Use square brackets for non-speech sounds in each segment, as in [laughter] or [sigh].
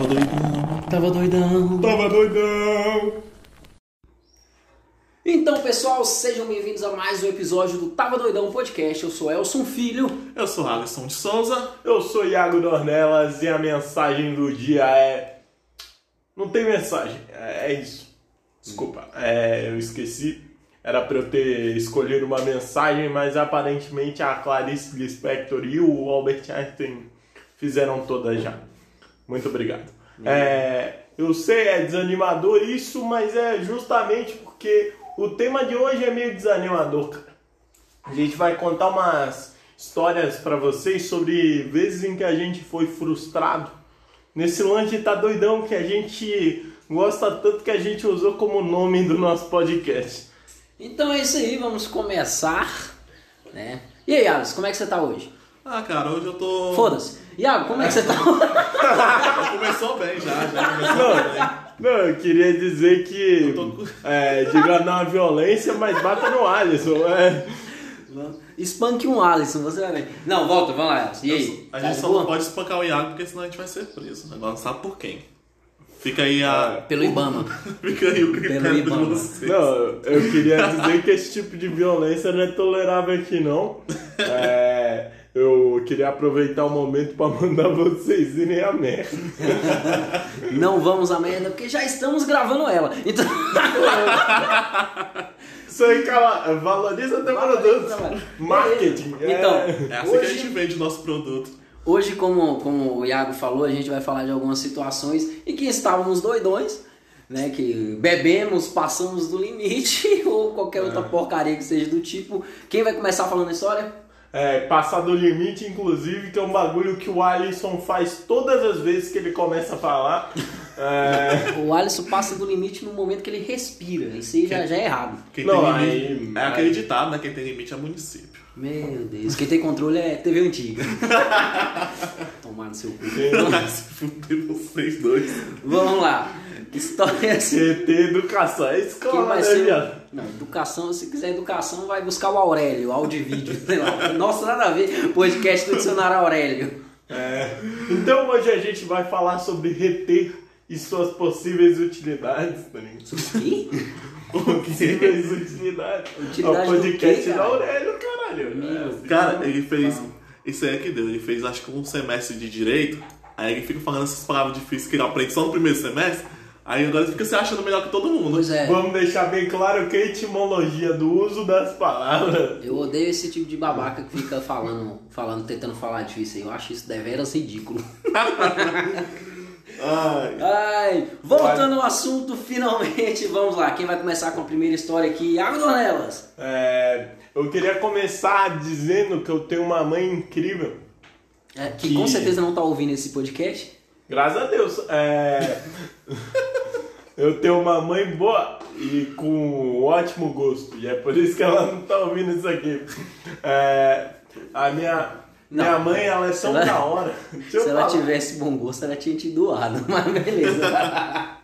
Tava doidão. Tava doidão. Tava doidão. Então, pessoal, sejam bem-vindos a mais um episódio do Tava Doidão Podcast. Eu sou Elson Filho. Eu sou Alisson de Souza. Eu sou Iago Dornelas e a mensagem do dia é. Não tem mensagem, é é isso. Desculpa, é, eu esqueci. Era pra eu ter escolhido uma mensagem, mas aparentemente a Clarice Lispector e o Albert Einstein fizeram todas já. Muito obrigado. É, eu sei, é desanimador isso, mas é justamente porque o tema de hoje é meio desanimador, cara. A gente vai contar umas histórias pra vocês sobre vezes em que a gente foi frustrado. Nesse lance tá doidão que a gente gosta tanto que a gente usou como nome do nosso podcast. Então é isso aí, vamos começar, né? E aí, Alisson, como é que você tá hoje? Ah, cara, hoje eu tô. Foda-se. Iago, como é que você tá? [laughs] Começou bem já, já começou bem. Não, eu queria dizer que. Eu tô É, diga não à violência, mas bata no Alisson. É. Espanque um Alisson, você vai ver. Não, volta, vamos lá, Alisson. E aí? A Tá gente de só boa? não pode espancar o Iago porque senão a gente vai ser preso. Agora não sabe por quem. Fica aí a. Pelo Ibama. [laughs] Fica aí o Pelo critério de Ibama. vocês. Não, eu queria dizer que esse tipo de violência não é tolerável aqui, não. É, [laughs] eu queria aproveitar o momento pra mandar vocês irem a merda. [laughs] Não vamos a merda, porque já estamos gravando ela. Então. [laughs] Isso aí, cara, valoriza até Valoriza, produto. mano. Marketing. é. Então, É assim que a gente vende o nosso produto. Hoje, como, como o Iago falou, a gente vai falar de algumas situações em que estávamos doidões, né? Que bebemos, passamos do limite, [laughs] ou qualquer outra porcaria que seja do tipo. Quem vai começar falando a história? É, passar do limite, inclusive, que é um bagulho que o Alisson faz todas as vezes que ele começa a falar. É, [laughs] O Alisson passa do limite no momento que ele respira. Isso aí já, já é errado. Quem Não, tem aí- limite. É aquele ditado, né? Quem tem limite é município. Meu Deus, quem tem controle é TV antiga. [laughs] Tomar no seu cu. [laughs] Se fuder vocês dois. Vamos lá. História assim. CT Educação, é escola, vai né, ser? Não, educação, se quiser educação, vai buscar o Aurélio, áudio e vídeo, sei lá. Nossa, nada a ver. Podcast do dicionário Aurélio. É. Então hoje a gente vai falar sobre reter e suas possíveis utilidades, tá ligado? Ih? Possíveis utilidades. Utilidade o do podcast quê, da cara? Aurélio, caralho. Meu É, Deus. Cara, ele fez. Isso aí é que deu. Ele fez acho que um semestre de direito. Aí ele fica falando essas palavras difíceis que ele aprende só no primeiro semestre. Aí agora fica se achando melhor que todo mundo. Pois é. Vamos deixar bem claro que a etimologia do uso das palavras. Eu odeio esse tipo de babaca que fica falando, falando, tentando falar difícil. Eu acho isso deveras ridículo. Ai. Ai, voltando ao assunto, finalmente, vamos lá. Quem vai começar com a primeira história aqui? Dornelas. É, eu queria começar dizendo que eu tenho uma mãe incrível. É, que, Que- com certeza não tá ouvindo esse podcast. Graças a Deus. É, eu tenho uma mãe boa e com ótimo gosto. E é por isso que ela não tá ouvindo isso aqui. É, a minha, Não. minha mãe, ela é tão ela- da hora. Se ela falar. tivesse bom gosto, ela tinha te doado, [laughs] mas beleza.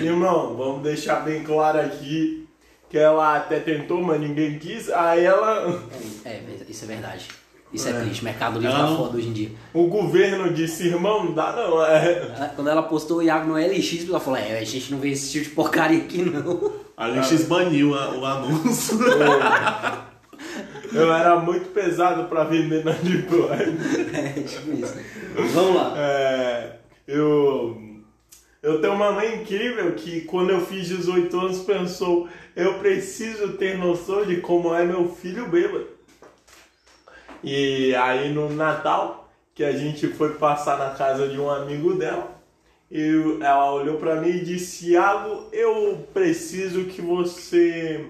Irmão, vamos deixar bem claro aqui que ela até tentou, mas ninguém quis. Aí ela. É, isso é verdade. Isso é, triste, mercado livre Ela tá foda hoje em dia. O governo disse, irmão, não dá não. É, Ela- Quando ela postou o Iago no LX, ela falou: É, a gente não vê esse tipo de porcaria aqui não. A LX baniu a- o anúncio. [laughs] eu era muito pesado pra vender na Deep Web. [laughs] É, tipo isso. Vamos lá. É, eu, eu tenho uma mãe incrível que quando eu fiz 18 anos pensou, eu preciso ter noção de como é meu filho bêbado. E aí no Natal, que a gente foi passar na casa de um amigo dela, eu, ela olhou pra mim e disse, Iago, eu preciso que você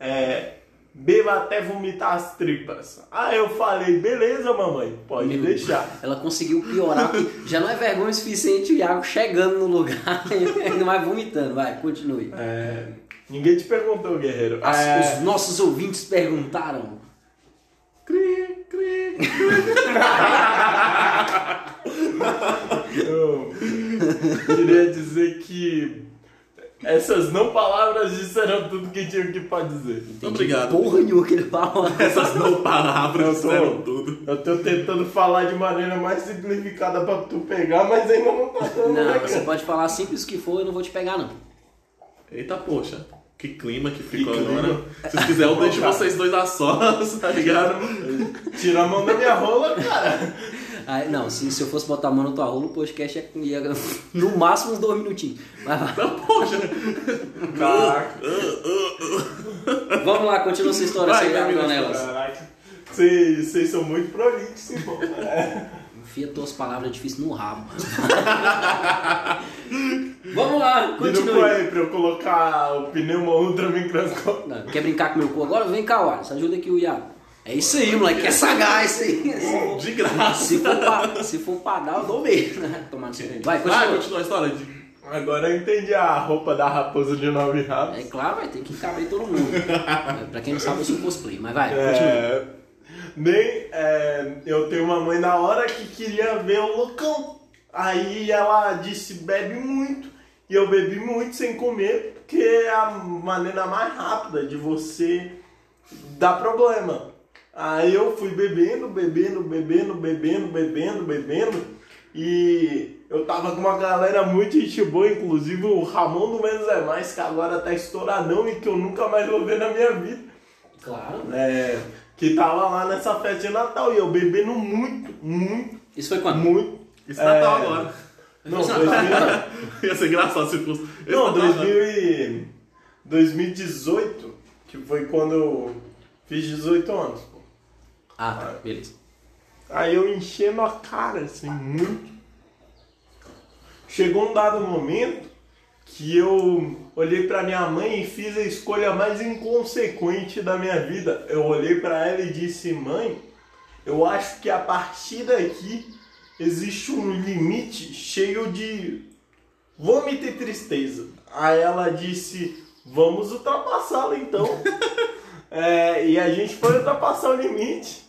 é, beba até vomitar as tripas. Aí eu falei, beleza mamãe, pode Meu deixar. Ela conseguiu piorar, porque [laughs] já não é vergonha o suficiente o Iago chegando no lugar [laughs] e ainda mais vomitando. Vai, continue. É, ninguém te perguntou, guerreiro. As- É, Os nossos ouvintes perguntaram. Cri, cri, cri. [laughs] eu queria dizer que Essas não palavras disseram tudo que tinha que pra dizer. Obrigado. Porra nenhuma que ele falou. [laughs] Essas não palavras Eu disseram tô, tudo. eu tô tentando falar de maneira mais simplificada pra tu pegar, mas ainda não tá dando, né, Não, você cara? pode falar simples que for, eu não vou te pegar, não. Eita, poxa. Que clima que ficou Que clima. agora. Se vocês quiserem, eu deixo Cara. vocês dois a sós, [laughs] tá ligado? Tira a mão da minha rola, cara. Aí, não, se, se eu fosse botar a mão na tua rola, o podcast ia, ia no máximo uns dois minutinhos. Mas vai. Então, poxa. Caraca. Vamos lá, continua essa história, Vai, sem. Caraca. Vocês vocês são muito prolixos, irmão. Enfia tuas palavras difíceis no rabo. [laughs] Vamos lá, E não continue. foi pra eu colocar o pneu ultra microscópico. Não, quer brincar com meu cu agora? Vem cá, Wallace. Ajuda aqui o Iago. É isso aí, moleque. É sagaz isso aí. Se for- De graça. Se for, pra, se for pra dar, eu dou mesmo. né? Tomar seu cu. Vai, Vai, continua. continua a história. De... Agora eu entendi a roupa da raposa de nove rabos. É claro, vai ter que caber todo mundo. [laughs] pra quem não sabe, eu sou cosplay. Mas vai, continua. Nem é, eu tenho uma mãe da hora que queria ver o loucão. Aí ela disse bebe muito. E eu bebi muito sem comer, porque é a maneira mais rápida de você dar problema. Aí eu fui bebendo, bebendo, bebendo, bebendo, bebendo, bebendo. E eu tava com uma galera muito gente boa, inclusive o Ramon do Menos é Mais, que agora tá estouradão e que eu nunca mais vou ver na minha vida. Claro. É, que tava lá nessa festa de Natal e eu bebendo muito, muito, Isso foi quando? muito. Esse Natal É, agora. Não, Esse 2000, [laughs] Ia ser engraçado se fosse. Não Natal agora. 2000 e, 2018, que foi quando eu fiz 18 anos. pô. Ah, tá. Beleza. Aí eu enchendo a cara, assim, muito. Chegou um dado momento que eu olhei pra minha mãe e fiz a escolha mais inconsequente da minha vida. Eu olhei pra ela e disse: "Mãe, eu acho que a partir daqui existe um limite cheio de vômito e tristeza". Aí ela disse: "Vamos ultrapassá-lo então". [laughs] É, e a gente foi ultrapassar o limite.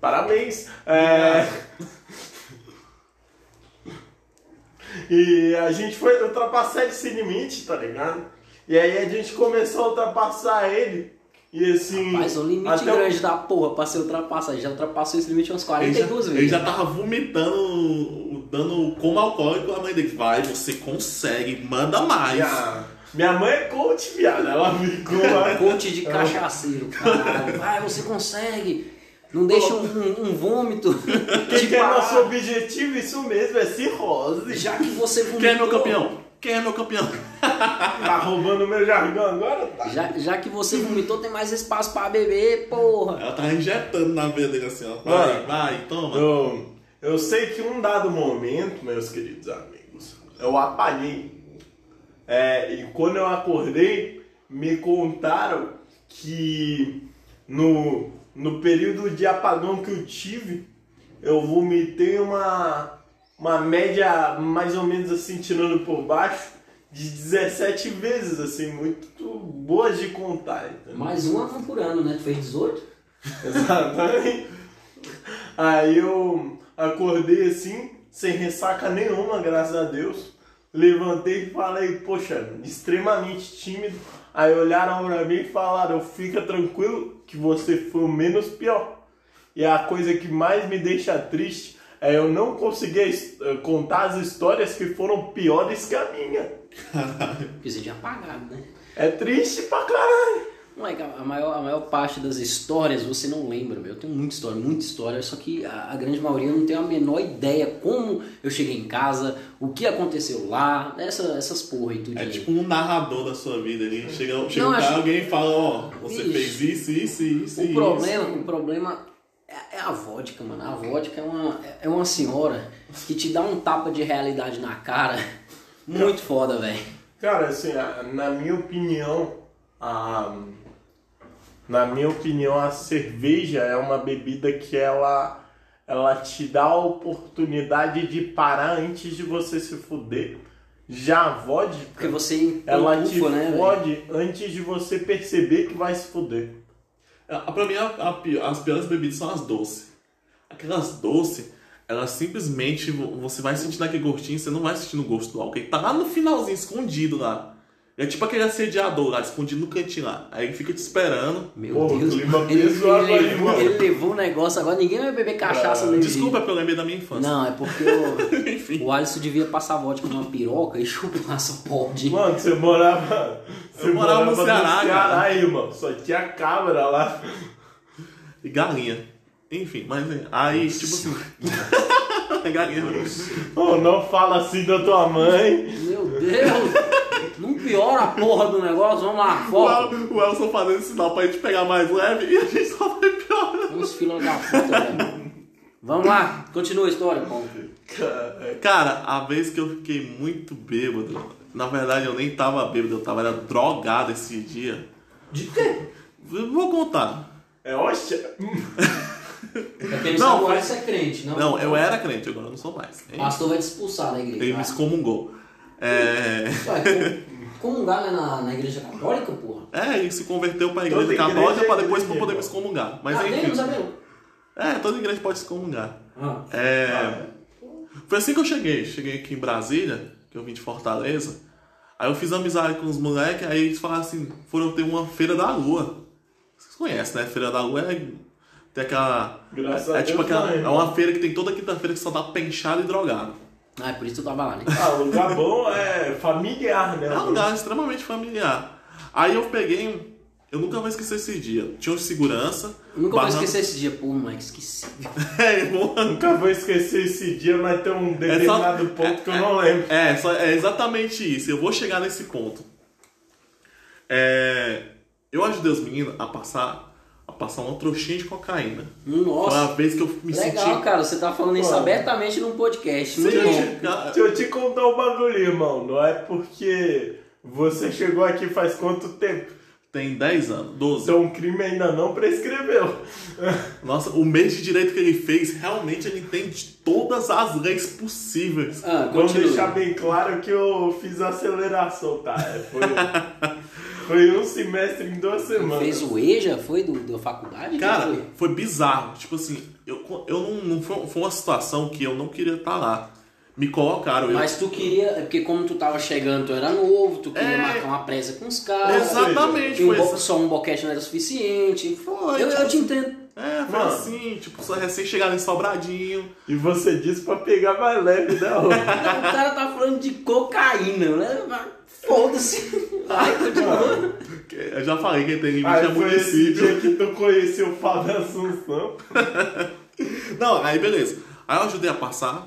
Parabéns. É... e a gente foi ultrapassar esse limite, tá ligado? E aí a gente começou a ultrapassar ele. E assim. Mas um limite até o- grande da porra pra ser ultrapassado. Já ultrapassou esse limite umas Ele já, 42 ele vezes. já tava vomitando, dando como alcoólico a mãe dele. Vai, você consegue, manda mais. Minha, minha mãe é coach, viado. Ela ficou [laughs] lá. Coach de cachaceiro, caralho. Vai, você consegue. Não deixa um, um- um vômito [laughs] Quem [laughs] que é parar. nosso objetivo? Isso mesmo, é cirrose. Já que você vomitou... [laughs] Quem é meu campeão? Quem é meu campeão? Tá roubando meu jargão agora? Tá. Já, já que você vomitou, tem mais espaço pra beber, porra. Ela tá injetando na veia dele assim, ó. Vai, Mano. vai, toma. Eu, eu sei que um dado momento, meus queridos amigos, eu apaguei. É, e quando eu acordei, me contaram que no, no período de apagão que eu tive, eu vomitei uma, uma média mais ou menos assim, tirando por baixo, de 17 vezes, assim, muito boas de contar. entendeu? Mais uma por ano, né? Tu fez 18? [laughs] Exatamente. Aí eu acordei assim, sem ressaca nenhuma, graças a Deus. Levantei e falei, poxa, extremamente tímido. Aí olharam pra mim e falaram, fica tranquilo que você foi o menos pior. E a coisa que mais me deixa triste é eu não conseguir eh, contar as histórias que foram piores que a minha. Porque você tinha apagado, né? É triste pra caralho. Moleque, a a maior, a maior parte das histórias você não lembra, meu. Eu tenho muita história, muita história, só que a, a grande maioria não tem a menor ideia como eu cheguei em casa, o que aconteceu lá, essa, essas porra e tudo. É tipo um narrador da sua vida. Ele chega, chega Não, um cara, acho- alguém e fala, ó, você Bicho, fez isso, isso, isso, O isso. problema, o problema é, é a vodka, mano. A vodka é uma, é uma senhora que te dá um tapa de realidade na cara [laughs] muito foda, velho. Cara, assim, na minha opinião, a, na minha opinião, a cerveja é uma bebida que ela, ela te dá a oportunidade de parar antes de você se fuder. Já a vodka, Porque você ela te empufa, né, fode antes de você perceber que vai se fuder. Ah, Pra mim, a- a as piores bebidas são as doces. Aquelas doces, ela simplesmente, vo- você vai sentindo aquele gostinho, você não vai sentindo o gosto do álcool. Ele tá lá no finalzinho, escondido lá. É tipo aquele assediador lá, escondido no cantinho lá. Aí ele fica te esperando. Meu Pô, Deus. Ele, ele, levou, mano. ele levou um negócio, agora ninguém vai beber cachaça no Desculpa, é porque eu lembrei da minha infância. Não, é porque o, [laughs] o Alisson devia passar vodka numa piroca e chupar essa porra de... Mano, você morava. Você Eu morava no Ceará, cara. aí, mano. Só tinha cabra lá. E galinha. Enfim, mas é, aí, tipo assim. É [laughs] galinha. Oh, não fala assim da tua mãe. Meu Deus! Não piora a porra do negócio, vamos lá, O, foco. El, o Elson fazendo sinal pra gente pegar mais leve e a gente só vai piorando. Uns filhos da puta, velho. Vamos lá, continua a história, Paulo. Cara, a vez que eu fiquei muito bêbado, na verdade eu nem tava bêbado, eu tava era drogado esse dia. De quê? Vou contar. É hóstia. Pra quem não o foi- Alisson é crente, não? Não, eu era crente, agora eu não sou mais. O pastor vai te expulsar da igreja. Ele me tá? excomungou. É. Ué, comungar não é na, na igreja católica, porra? É, ele se converteu pra Toda igreja igreja católica é pra depois igreja, poder me excomungar. Mas ah? Não enfim. É, toda igreja pode se excomungar. Ah. É. Foi assim que eu cheguei. Cheguei aqui em Brasília, que eu vim de Fortaleza. Aí eu fiz amizade com os moleques, aí eles falaram assim, foram ter uma feira da lua. Vocês conhecem, né? Feira da lua é. Tem aquela. Graças a É tipo Deus, aquela. não, É uma feira que tem toda quinta-feira que só dá penchado e drogado. Ah, é por isso que tu tava lá, né? Ah, lugar bom é familiar, né? É um lugar extremamente familiar. Aí eu peguei. Eu nunca vou esquecer esse dia. Tinha um segurança. Eu nunca vou barrando- esquecer esse dia. Pô, moleque, esqueci. [laughs] É, irmão. Nunca vou esquecer esse dia, mas tem um determinado ponto que eu não lembro. É, só- é exatamente isso. Eu vou chegar nesse ponto. É, eu ajudei os meninos a passar a passar uma trouxinha de cocaína. Foi Nossa, uma vez que eu me legal, senti. cara. Você tá falando isso Pô. abertamente num podcast. Muito Sim, bom. cara, Deixa eu te contar um bagulho, irmão. Não é porque você chegou aqui faz quanto tempo? Tem 10 anos, 12. Então o crime ainda não prescreveu. Nossa, o mês de direito que ele fez, realmente ele entende todas as leis possíveis. Ah, Vamos deixar bem claro que eu fiz aceleração, tá? É, Foi, [laughs] foi um semestre em duas semanas. Fez o EJA? Foi do, da faculdade? Cara, Foi? foi bizarro. Tipo assim, eu, eu não, não foi, foi uma situação que eu não queria estar lá. Me colocaram. eu- Mas tu queria, é porque como tu tava chegando, tu era novo, tu queria É. marcar uma presa com os caras. Exatamente, E um bo- só um boquete não era suficiente. Foi, eu, tipo eu te entendo. É, foi Mano. assim, tipo, só recém-chegado em Sobradinho. E você disse pra pegar mais leve, né? [laughs] o cara tá falando de cocaína, né? Foda-se. Vai, continua. Eu já falei que tem limite Aí é esse município. dia que tu conheceu o Fábio Assunção. [laughs] Não, aí beleza. Aí eu ajudei a passar.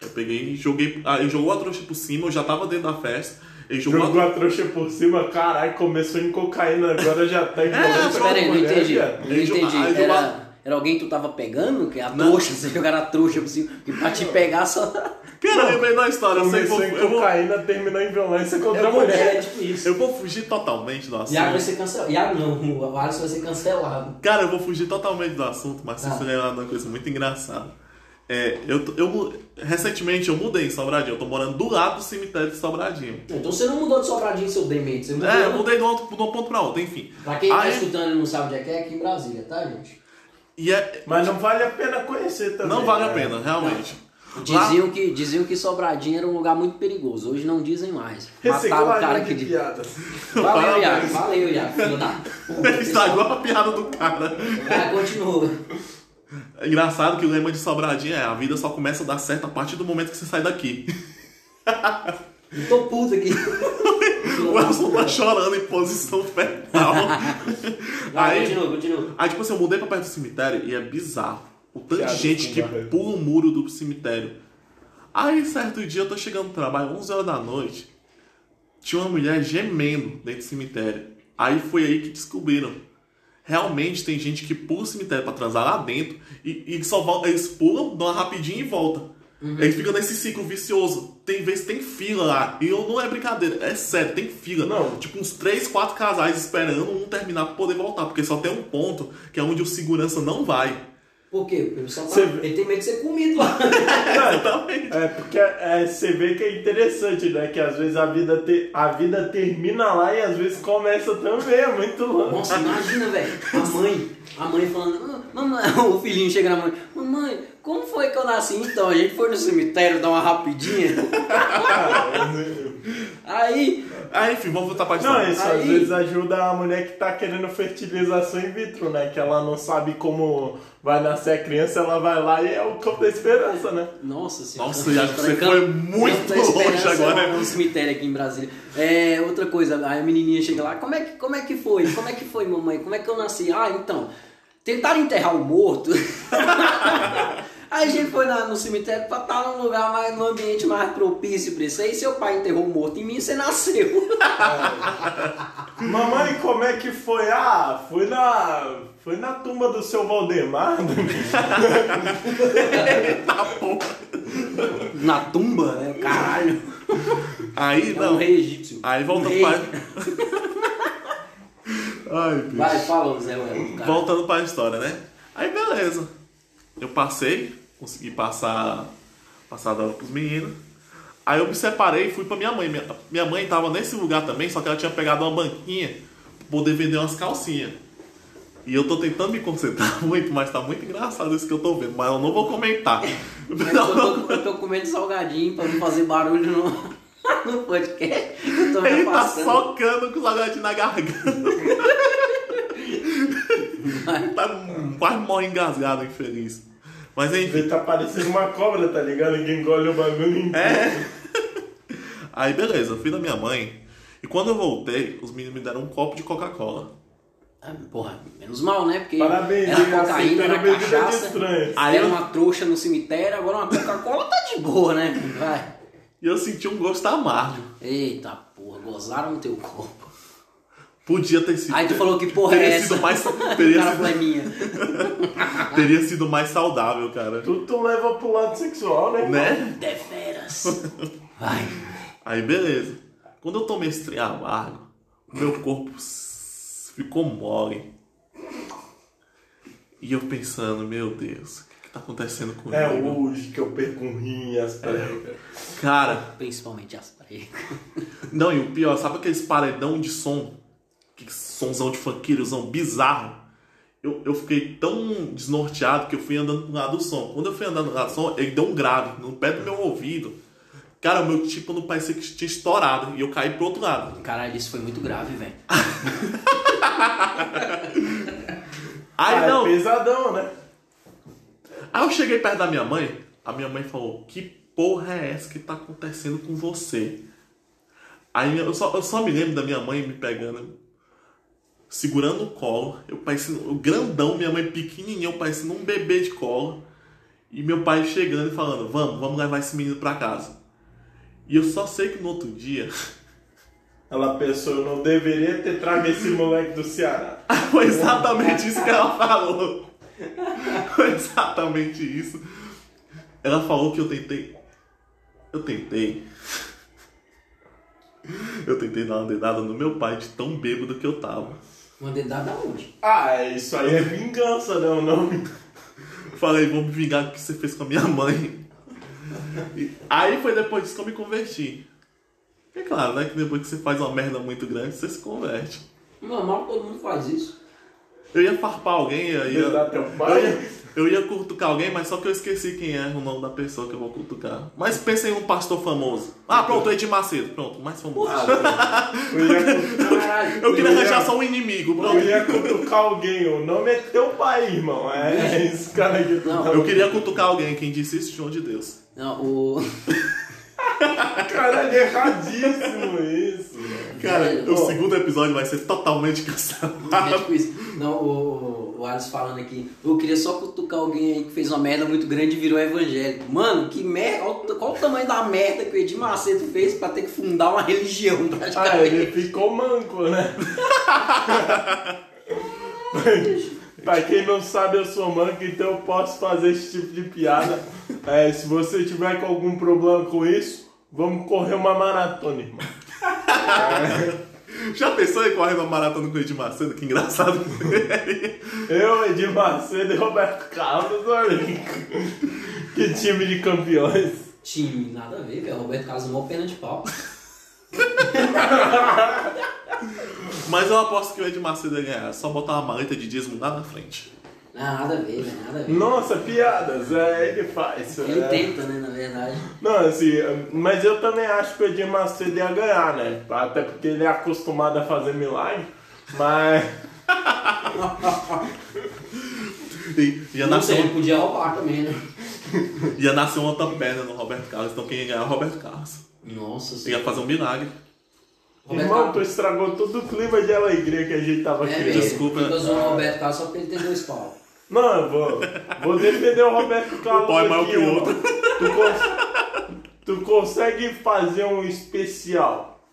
Eu peguei e joguei. Aí ele jogou a trouxa por cima, eu já tava dentro da festa. Ele jogou, Jogou a... a trouxa por cima, caralho, começou em cocaína, agora já tá em É, começa Pera aí, com não entendi. Não entendi. aí Era, era alguém que tu tava pegando? Que é a Não. trouxa, você jogaram a trouxa. E pra te pegar só. Cara, eu lembrei da história. Eu, sei, que Começou eu, vou, cocaína, terminou em violência contra a Eu vou, mulher. é tipo isso. eu vou fugir totalmente do assunto. Iago vai ser cancelado. Iago não, o Alisson vai ser cancelado. Cara, eu vou fugir totalmente do assunto, mas Ah. vocês uma coisa muito engraçada. É, eu, tô- eu, recentemente eu mudei em Sobradinho, eu tô morando do lado do cemitério de Sobradinho. Então você não mudou de Sobradinho, seu demente. Você mudou. É, eu mudei de um, de um ponto pra outro, enfim. Pra quem tá Aí- escutando e não sabe onde é que é, é aqui em Brasília, tá, gente? E é, Mas não vale a pena conhecer também. não vale a né? pena, realmente. Lá- Diziam que, diziam que Sobradinho era um lugar muito perigoso. Hoje não dizem mais. Mataram o cara de que disse. piadas. Valeu. Iago. Valeu, Iago. Puta. [laughs] Estragou a piada do cara. Ah, continua. É engraçado que o lema de Sobradinho é a vida só começa a dar certo a partir do momento que você sai daqui. Eu tô puto aqui. [laughs] O Elson tá chorando em posição fetal. Aí, continua, continua. aí, tipo assim, eu mudei pra perto do cemitério e é bizarro. O tanto de gente com que barreira. pula o muro do cemitério. Aí, certo dia, eu tô chegando no trabalho, 11 horas da noite. Tinha uma mulher gemendo dentro do cemitério. Aí foi aí que descobriram. Realmente tem gente que pula o cemitério pra transar lá dentro e, e só volta, eles pulam, dão uma rapidinho e voltam. Eles ficam nesse ciclo vicioso. Tem vezes tem fila lá. E eu, não é brincadeira, é sério, tem fila. Não. Tipo, uns 3, 4 casais esperando um terminar pra poder voltar. Porque só tem um ponto que é onde o segurança não vai. Por quê? Porque o tá... Você- Ele tem medo de ser comido lá. [laughs] Exatamente. É, porque é, você vê que é interessante, né? Que às vezes a vida, te- a vida termina lá e às vezes começa também, é muito louco. Nossa, imagina, velho. A mãe, a mãe falando, "Ah, mamãe, [laughs] o filhinho chega na mãe, mamãe, como foi que eu nasci, então, a gente foi no cemitério dar uma rapidinha. [laughs] Aí, Aí, enfim, vamos voltar pra Não, história. isso Aí- às vezes ajuda a mulher que tá querendo fertilização in vitro, né? Que ela não sabe como vai nascer a criança, ela vai lá e é o campo da esperança, né? Nossa senhora. Nossa, Iago, você Campo- foi muito longe agora. É um cemitério aqui em Brasília. É, outra coisa, aí a menininha chega lá, como é, que, como é que foi? Como é que foi, mamãe? Como é que eu nasci? Ah, então, tentaram enterrar o morto. [laughs] Aí a gente foi na- no cemitério pra estar num lugar mais, num ambiente mais propício pra isso. Aí seu pai enterrou morto em mim, você nasceu. [laughs] Mamãe, como é que foi? Ah, fui na. Foi na tumba do seu Valdemar. Tá bom. Na tumba, né? Caralho. Aí, É um não. rei egípcio. Aí Um voltando pra. Ai, bicho. Vai, fala, Zé. Voltando pra história, né? Aí beleza. Eu passei, consegui passar, passar da hora pros meninos. Aí eu me separei e fui pra minha mãe. Minha, minha mãe tava nesse lugar também, só que ela tinha pegado uma banquinha pra poder vender umas calcinhas. E eu tô tentando me concentrar [laughs] muito, mas tá muito engraçado isso que eu tô vendo. Mas eu não vou comentar. [laughs] Eu tô, eu tô comendo salgadinho pra não fazer barulho no, [laughs] no podcast. Eu tô me Ele tá socando com o salgadinho na garganta. tá quase morre engasgado, infeliz. Mas enfim. Ele tá parecendo uma cobra, tá ligado? Que engole o bagulho inteiro. É. [laughs] Aí beleza, eu fui da minha mãe. E quando eu voltei, os meninos me deram um copo de Coca-Cola. Ah, Porra, menos mal, né? Porque Parabéns, era hein? cocaína, era cachaça. Aí era uma trouxa no cemitério, agora uma Coca-Cola tá de boa, né? Vai. E eu senti um gosto amargo. Eita porra, gozaram no teu corpo. Podia ter sido. Aí tu falou que porra teria é essa? Sido mais, [laughs] O teria, cara foi sido, minha. [laughs] teria sido mais saudável, cara. Tu, tu leva pro lado sexual, né? Né? Deveras. [laughs] Vai. Aí beleza. Quando eu tomei esse trem amargo, o meu corpo ficou mole. E eu pensando, meu Deus, o que, que tá acontecendo comigo? É hoje que eu perco um rim e as pregas. Cara, Principalmente as pregas. Não, e o pior, sabe aqueles paredão de som? Que somzão de funkeirizão bizarro? Eu, eu fiquei tão desnorteado que eu fui andando pro lado do som. Quando eu fui andando pro lado do som, ele deu um grave no pé do meu ouvido. Cara, o meu tipo não parecia que tinha estourado. E eu caí pro outro lado. Caralho, isso foi muito grave, velho. [laughs] Aí Ah, não. é pesadão, né? Aí eu cheguei perto da minha mãe. A minha mãe falou: Que porra é essa que tá acontecendo com você? Aí eu só, eu só me lembro da minha mãe me pegando, segurando o colo. Eu parecendo, o grandão, minha mãe pequenininha, eu parecendo um bebê de colo. E meu pai chegando e falando: Vamos, vamos levar esse menino pra casa. E eu só sei que no outro dia. [laughs] Ela pensou, eu não deveria ter trago esse moleque do Ceará. [laughs] Foi exatamente isso que ela falou. [laughs] Foi exatamente isso. Ela falou que eu tentei. Eu tentei. Eu tentei dar uma dedada no meu pai de tão bêbado que eu tava. Uma dedada onde? Ah, isso aí é vingança, não, não. Falei, vou me vingar do que você fez com a minha mãe. Aí foi depois disso que eu me converti. É claro, né? Que depois que você faz uma merda muito grande, você se converte. Normal, todo mundo faz isso. Eu ia farpar alguém, eu ia. Dedar teu Eu pai? ia, eu ia cutucar alguém, mas só que eu esqueci quem é o nome da pessoa que eu vou cutucar. Mas pensei em um pastor famoso. Ah, pronto, Edir Macedo. Pronto, mais famoso. Eu ia, Caralho. Eu queria eu ia- arranjar só um inimigo. eu Pronto. ia cutucar alguém. O nome é teu pai, irmão. É esse cara aqui. Não, Eu queria cutucar alguém. Quem disse isso, João de Deus. Não, o. [laughs] Caralho, é erradíssimo isso. Cara, Velho, o ó. segundo episódio vai ser totalmente cancelado. É tipo isso. Não, o, o Alisson falando aqui, eu queria só cutucar alguém aí que fez uma merda muito grande e virou evangélico. Mano, que merda, qual, o tamanho da merda que o Edir Macedo fez pra ter que fundar uma religião Ah, praticamente? ele ficou manco, né? [laughs] pra quem não sabe, eu sou manco, então eu posso fazer esse tipo de piada. É, se você tiver com algum problema com isso, vamos correr uma maratona, irmão. [laughs] Já pensou em correr uma maratona com o Edir Macedo? Que engraçado que seria. Eu, Edir Macedo e Roberto Carlos, olha que time de campeões. Time, nada a ver, velho. Roberto Carlos, mó pena de pau. Mas eu aposto que o Edir Macedo ia ganhar. É Só botar uma maleta de dízimo lá na frente. Ah, nada a ver, né? Nada a ver. Nossa, piadas, é ele faz. Ele é. tenta, né, na verdade. Não, assim, mas eu também acho que o Edir Macedo ia ganhar, né? Até porque ele é acostumado a fazer milagre. Mas. [laughs] E ia Não nascer, sei, uma, podia roubar também, né? [laughs] ia nascer uma outra perna no Roberto Carlos, então quem ia ganhar é o Roberto Carlos. Nossa Ia senhora. fazer um milagre. Roberto Irmão, Carlos- tu estragou todo o clima de alegria que a gente tava É, criando. velho, Desculpa. Fica zoando o Roberto Carlos só porque ele tem dois pau. Não, eu vou, vou defender o Roberto Carlos. [laughs] O pau é maior aqui, que o outro. Tu, cons- tu consegue fazer um especial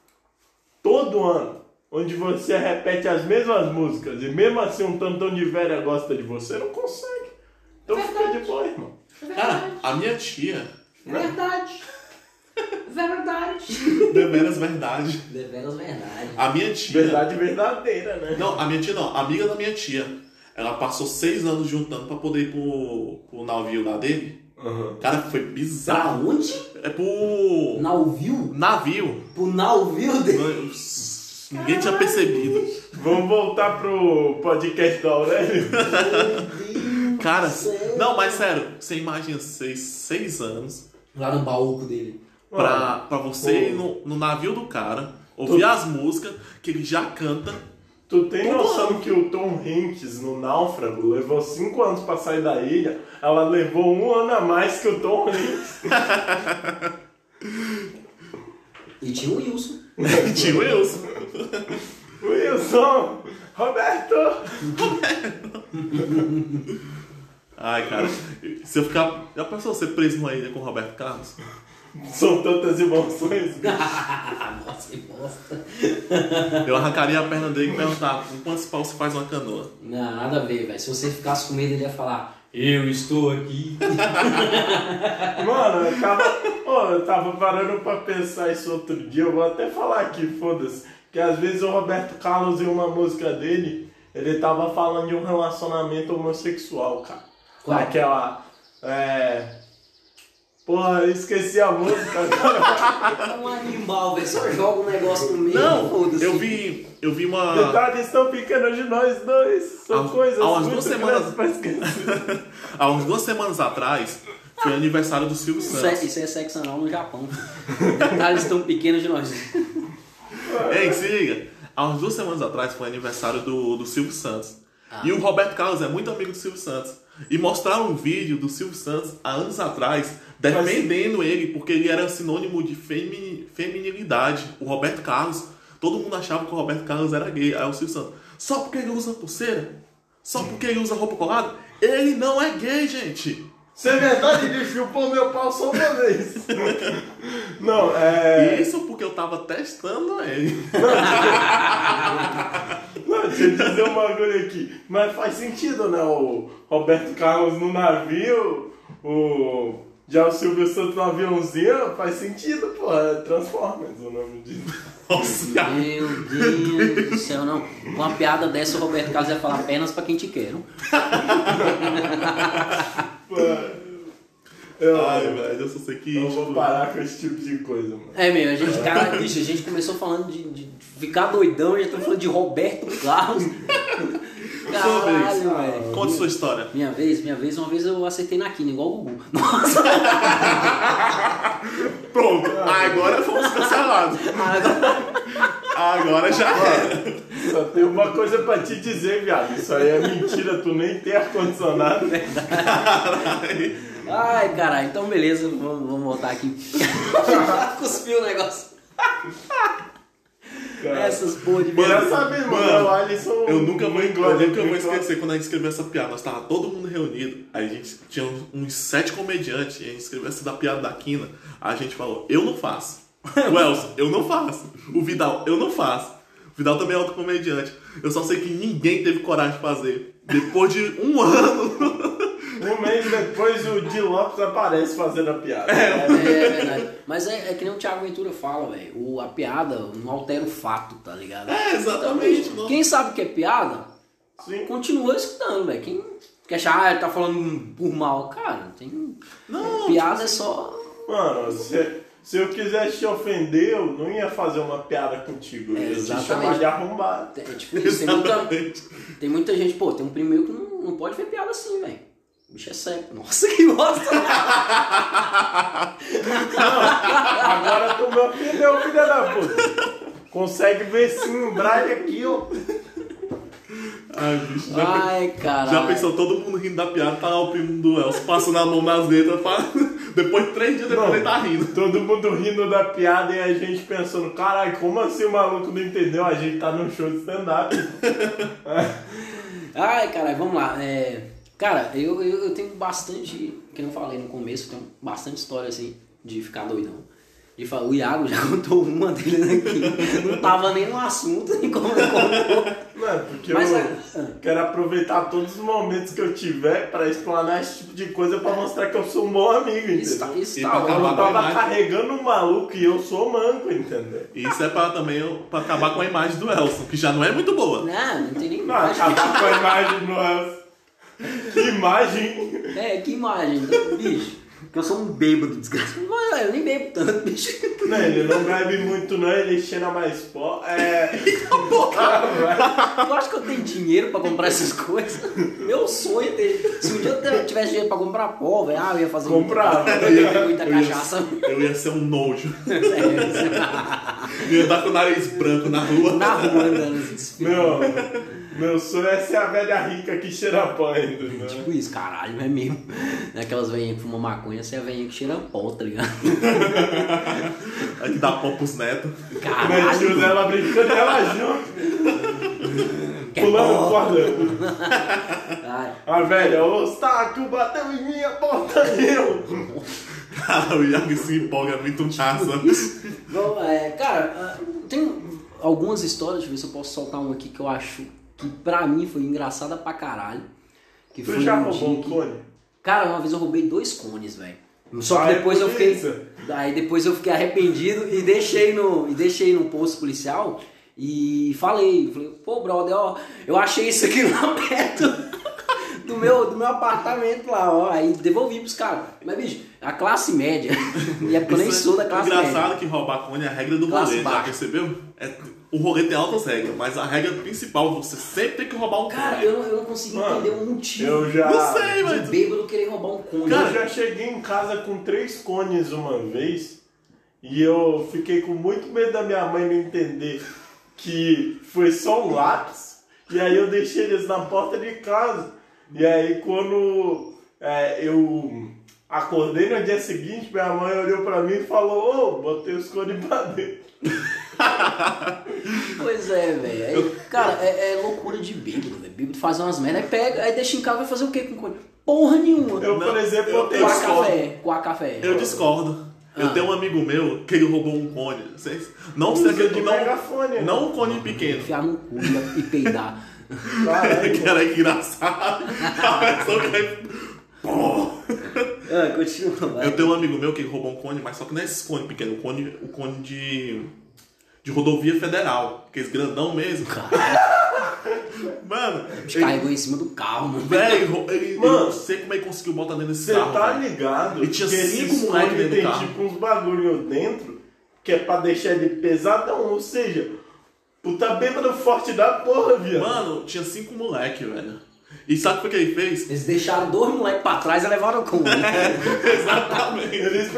todo ano, onde você repete as mesmas músicas e mesmo assim um tantão de velha gosta de você? Não consegue. Então fica de boa, irmão. Cara, a minha tia, Verdade. Verdade. [laughs] deveras verdade. Deveras verdade. A minha tia. Verdade verdadeira, né? Não, a minha tia não, amiga da minha tia. Ela passou seis anos juntando pra poder ir pro, pro navio lá dele. Uhum. Cara, foi Pra bizarro. onde? É pro Navio? navio. Pro navio dele. Ninguém tinha percebido. Vamos voltar pro podcast do Aurélio? Cara, Sério? não, mas sério, você imagina seis, seis anos Lá no baúco dele. pra, pra você Pô. ir no, no navio do cara, ouvir as músicas que ele já canta. Tu tem noção que o Tom Hanks no Náufrago levou cinco anos pra sair da ilha? Ela levou um ano a mais que o Tom Hanks. E tinha o Wilson. [laughs] Tio Wilson. Wilson! Roberto! Ai, cara, se eu ficar. Já pensou ser preso numa ilha com o Roberto Carlos? São tantas emoções. [laughs] Nossa, que bosta. Eu arrancaria a perna dele e perguntava com quantos pau se faz uma canoa? Não, nada a ver, velho. Se você ficasse com medo, ele ia falar: Eu estou aqui. [laughs] Mano, eu tava, ó, eu tava parando pra pensar isso outro dia. Eu vou até falar aqui, foda-se. Que às vezes o Roberto Carlos, em uma música dele, ele tava falando de um relacionamento homossexual, cara. Qual? Aquela. É. Porra, eu esqueci a música agora. É [laughs] um animal, velho. Só joga um negócio no meio. Não, foda-se. eu vi. Eu vi uma. Detalhes tão pequenos de nós dois. São Há- coisas há umas muito duas semanas- pra esquecer. [laughs] Há uns duas semanas atrás, foi aniversário do Silvio Isso é, Santos. isso é sexo anal no Japão. Detalhes tão pequenos de nós. [laughs] Ei, se liga. Há umas duas semanas atrás foi aniversário do, do Silvio Santos. Ah. E o Roberto Carlos é muito amigo do Silvio Santos. E mostraram um vídeo do Silvio Santos há anos atrás, defendendo ele, porque ele era sinônimo de femi- feminilidade. O Roberto Carlos. Todo mundo achava que o Roberto Carlos era gay. Aí o Silvio Santos. Só porque ele usa pulseira? Só porque ele usa roupa colada? Ele não é gay, gente! Se é verdade, ele chupou meu pau só uma vez. [laughs] Não, é. Isso porque eu tava testando ele. [laughs] Não, deixa eu dizer um bagulho aqui. Mas faz sentido, né? O Roberto Carlos no navio, o. Já o Silvio Santos no aviãozinho, faz sentido, pô. É Transformers o nome disso. Nossa, Meu Deus do céu, não. Uma piada dessa, o Roberto Carlos ia falar apenas pra quem te quer. não? [laughs] Pô, eu, Ai, velho, eu só sei que. eu vou tipo, parar com esse tipo de coisa, mano. É meu, a gente, cara, bicho, a gente começou falando de, de ficar doidão, já estamos falando de Roberto Carlos. Caralho, velho. Conte sua história. Minha vez, minha vez, uma vez eu acertei na quina, igual o Gugu. Nossa, [laughs] Pronto, agora fomos cancelados. agora, Agora já era. Só tem uma coisa pra te dizer, viado. Isso aí é mentira, tu nem tem ar-condicionado. Ai, caralho, então beleza, vamos, vamos voltar aqui. [laughs] Cuspiu o negócio. Cara. Essas porra de sabe, mano, Mano, o Alisson. Eu nunca vou, eu engole, nunca vou engole. esquecer quando a gente escreveu essa piada. Nós tava todo mundo reunido. Aí a gente tinha uns, uns sete comediantes. E a gente escreveu essa da piada da quina. Aí a gente falou, eu não faço. [laughs] O Elson, eu não faço. O Vidal, eu não faço. O Vidal também é outro comediante. Eu só sei que ninguém teve coragem de fazer. Depois de um [laughs] ano. Um mês depois o Di Lopes aparece fazendo a piada. É, é verdade. Mas é, é que nem o Thiago Ventura fala, velho. o- A piada não altera o fato, tá ligado? É, exatamente. Não. Quem sabe que é piada, Sim. continua escutando, velho. Quem quer achar, ah, ele tá falando por mal, cara, tem. Não, piada é só. Mano, se, se eu quisesse te ofender, eu não ia fazer uma piada contigo. Eu ia te Exatamente. chamar de arrombado. É tipo isso. Tem muita, Exatamente. tem muita gente, pô, tem um primo meu que não, não pode ver piada assim, velho. O bicho é cego. Nossa, que bosta. Agora tu me ofendeu, filha da puta. Consegue ver sim o Braille aqui, ó. Ai, bicho, já, Ai, caralho. já pensou todo mundo rindo da piada, tá lá o primo do Elcio passando a mão nas letras, pra... [laughs] depois de três dias depois Não. ele tá rindo. Todo mundo rindo da piada e a gente pensando, caralho, como assim o maluco não entendeu? A gente tá num show de stand-up. [laughs] Ai, caralho, vamos lá. É, cara, eu, eu, eu tenho bastante, que eu falei no começo, tenho bastante história assim de ficar doidão. De falar, o Iago já [laughs] contou uma dele aqui. Não tava nem no assunto, nem como ele contou. Não, porque Mas, eu ah, quero aproveitar todos os momentos que eu tiver pra explanar esse tipo de coisa pra mostrar que eu sou um bom amigo, Isso tá, entendeu? isso E tá pra Eu bom. acabar não com a tava carregando um maluco e eu sou manco, entendeu? Isso é pra também pra acabar com a imagem do Elson, que já não é muito boa. Não, não tem nem Não, acabar com a imagem do Elcio. Que imagem! É, que imagem, bicho. Que eu sou um bêbado desgraçado. Mas eu nem bebo tanto, bicho. Não, ele não bebe muito não, ele cheira mais pó. É. Tu acha que eu tenho dinheiro pra comprar essas coisas? Meu sonho é ter. Se um dia eu tivesse dinheiro pra comprar pó, velho, ah, eu ia fazer muita, eu ia ter muita Eu ia- cachaça. Eu ia ser um nojo. É, Eu ia andar com o nariz branco na rua. Na rua andando assim. Meu, meu sonho é ser a velha rica que cheira pó ainda, né? Tipo isso, caralho, é mesmo. Aquelas velhinhas que fumam maconha, você é a velhinha que cheira pó, tá ligado? Aí [laughs] que dá pó pros netos. Meu tio Caralho. dela brincando ela junto, pulando corda. A velha, ô Stáquio, bateu em mim, a porta eu. Cara, o Iago se empolga é muito massa. Bom, é, cara, tem algumas histórias, deixa eu ver se eu posso soltar uma aqui que eu acho que pra mim foi engraçada pra caralho. Que Tu foi já um roubou um dia que- cone? Cara, uma vez eu roubei dois cones, velho. Só que Vai, depois eu fiquei. Aí depois eu fiquei arrependido e deixei no, e deixei no posto policial e falei, falei, pô, brother, ó, eu achei isso aqui [laughs] lá perto do meu, do meu apartamento lá, ó. Aí devolvi pros caras. Mas, bicho, a classe média, [laughs] e é porque eu nem Isso é sou da classe Engraçado média. que roubar cone é a regra do Classe rolê, já percebeu? É, o rolê tem altas regras, mas a regra principal, você sempre tem que roubar um Cara, cone. eu, eu não consegui Mano, entender um motivo Eu já. Não sei, de mas... bêbado querer roubar um cone. eu já cheguei em casa com três cones uma vez e eu fiquei com muito medo da minha mãe me entender que foi só um lápis e aí eu deixei eles na porta de casa. E aí quando é, eu acordei no dia seguinte, minha mãe olhou pra mim e falou, ô, botei os cones pra dentro. [laughs] Pois é, velho. Cara, é, é loucura de bêbado, velho. Bêbado faz umas merda, aí pega, aí deixa em casa vai fazer o quê com cone? Porra nenhuma. Eu, por exemplo, eu- botei eu Com a os discordo. café, com a café. Eu discordo. Eu Ah. tenho um amigo meu que ele roubou um cone. Não sei de não, megafone, né? não um cone pequeno. Enfiar no cu e peidar. Caralho, [laughs] que era engraçado. A pessoa que ah, continua, vai. Eu tenho um amigo meu que ele roubou um cone, mas só que não é esse cone pequeno, o cone, o cone de, de rodovia federal, aqueles grandão mesmo. [laughs] Mano, ele, Carregou em cima do carro, mano. velho, ele, Mano, eu não sei como é que conseguiu botar dentro desse Você carro. tá velho. ligado? E tinha que cinco esses moleque cones dentro do carro. tipo uns bagulho dentro que é pra deixar ele pesadão, ou seja, puta bêbado forte da porra, viado. Mano, tinha cinco moleque, velho. E sabe o que ele fez? Eles deixaram dois moleques pra trás e levaram o cone. [laughs] Exatamente. Eles,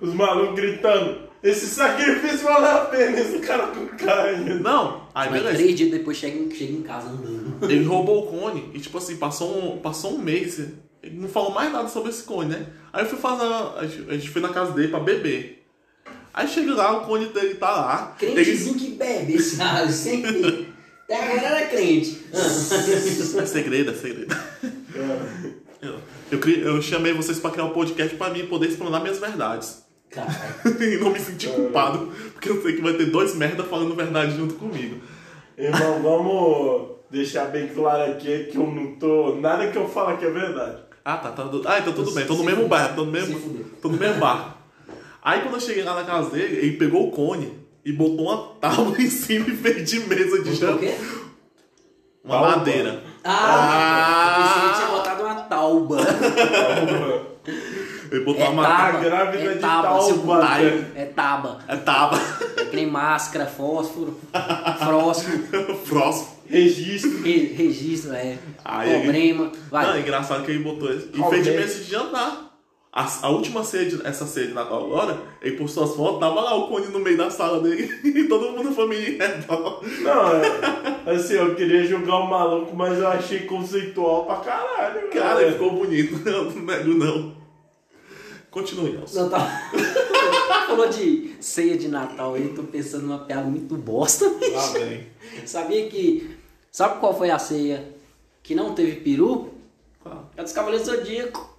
os malucos gritando, esse sacrifício valeu a pena, esse cara com carne. Não, aí Mas beleza. três dias depois chega em, chega em casa andando. Ele roubou o cone e, tipo assim, passou um, passou um mês. Ele não falou mais nada sobre esse cone, né? Aí eu fui fazer. A gente, a foi na casa dele pra beber. Aí chega lá, o cone dele tá lá. Ele, Crentezinho que bebe cara, sempre. Até agora era crente. [laughs] é segredo, é segredo. Eu, eu, eu chamei vocês pra criar um podcast pra mim poder explanar minhas verdades. [laughs] E não me sentir culpado, porque eu sei que vai ter dois merda falando verdade junto comigo. Irmão, vamos deixar bem claro aqui que eu não tô. Nada que eu falo aqui é verdade. Ah, tá, tá. Ah, então tudo bem. Tô no mesmo fudeu. bar, tô no mesmo, tô no mesmo bar. Aí quando eu cheguei lá na casa dele, ele pegou o cone e botou uma tábua [laughs] em cima e fez de mesa de O jantar. quê? Uma Tábua? madeira. Ah, eu pensei que tinha botado uma tauba. Ele botou É uma tábua. grávida é de tábua, seu tauba, cu. velho. É taba. É tábua. É que nem máscara, fósforo, frósforo. [laughs] Próximo. Registro. Re- registro, é. Aí- problema. Vai. Não, é engraçado que ele botou. E fez de de jantar. A, a última ceia, de, essa ceia de Natal agora, ele postou as fotos, tava lá o cone no meio da sala dele [laughs] e todo mundo família em redor. Não, é, assim, eu queria julgar o maluco, mas eu achei conceitual pra caralho. Cara, ele ficou bonito, [laughs] eu não nego não. Continue, Nelson. Não, tá. [laughs] Falou de ceia de Natal aí, tô pensando numa piada muito bosta. Lá vem. Sabia que. Sabe qual foi a ceia que não teve peru? Qual? É dos Cavaleiros Zodíaco.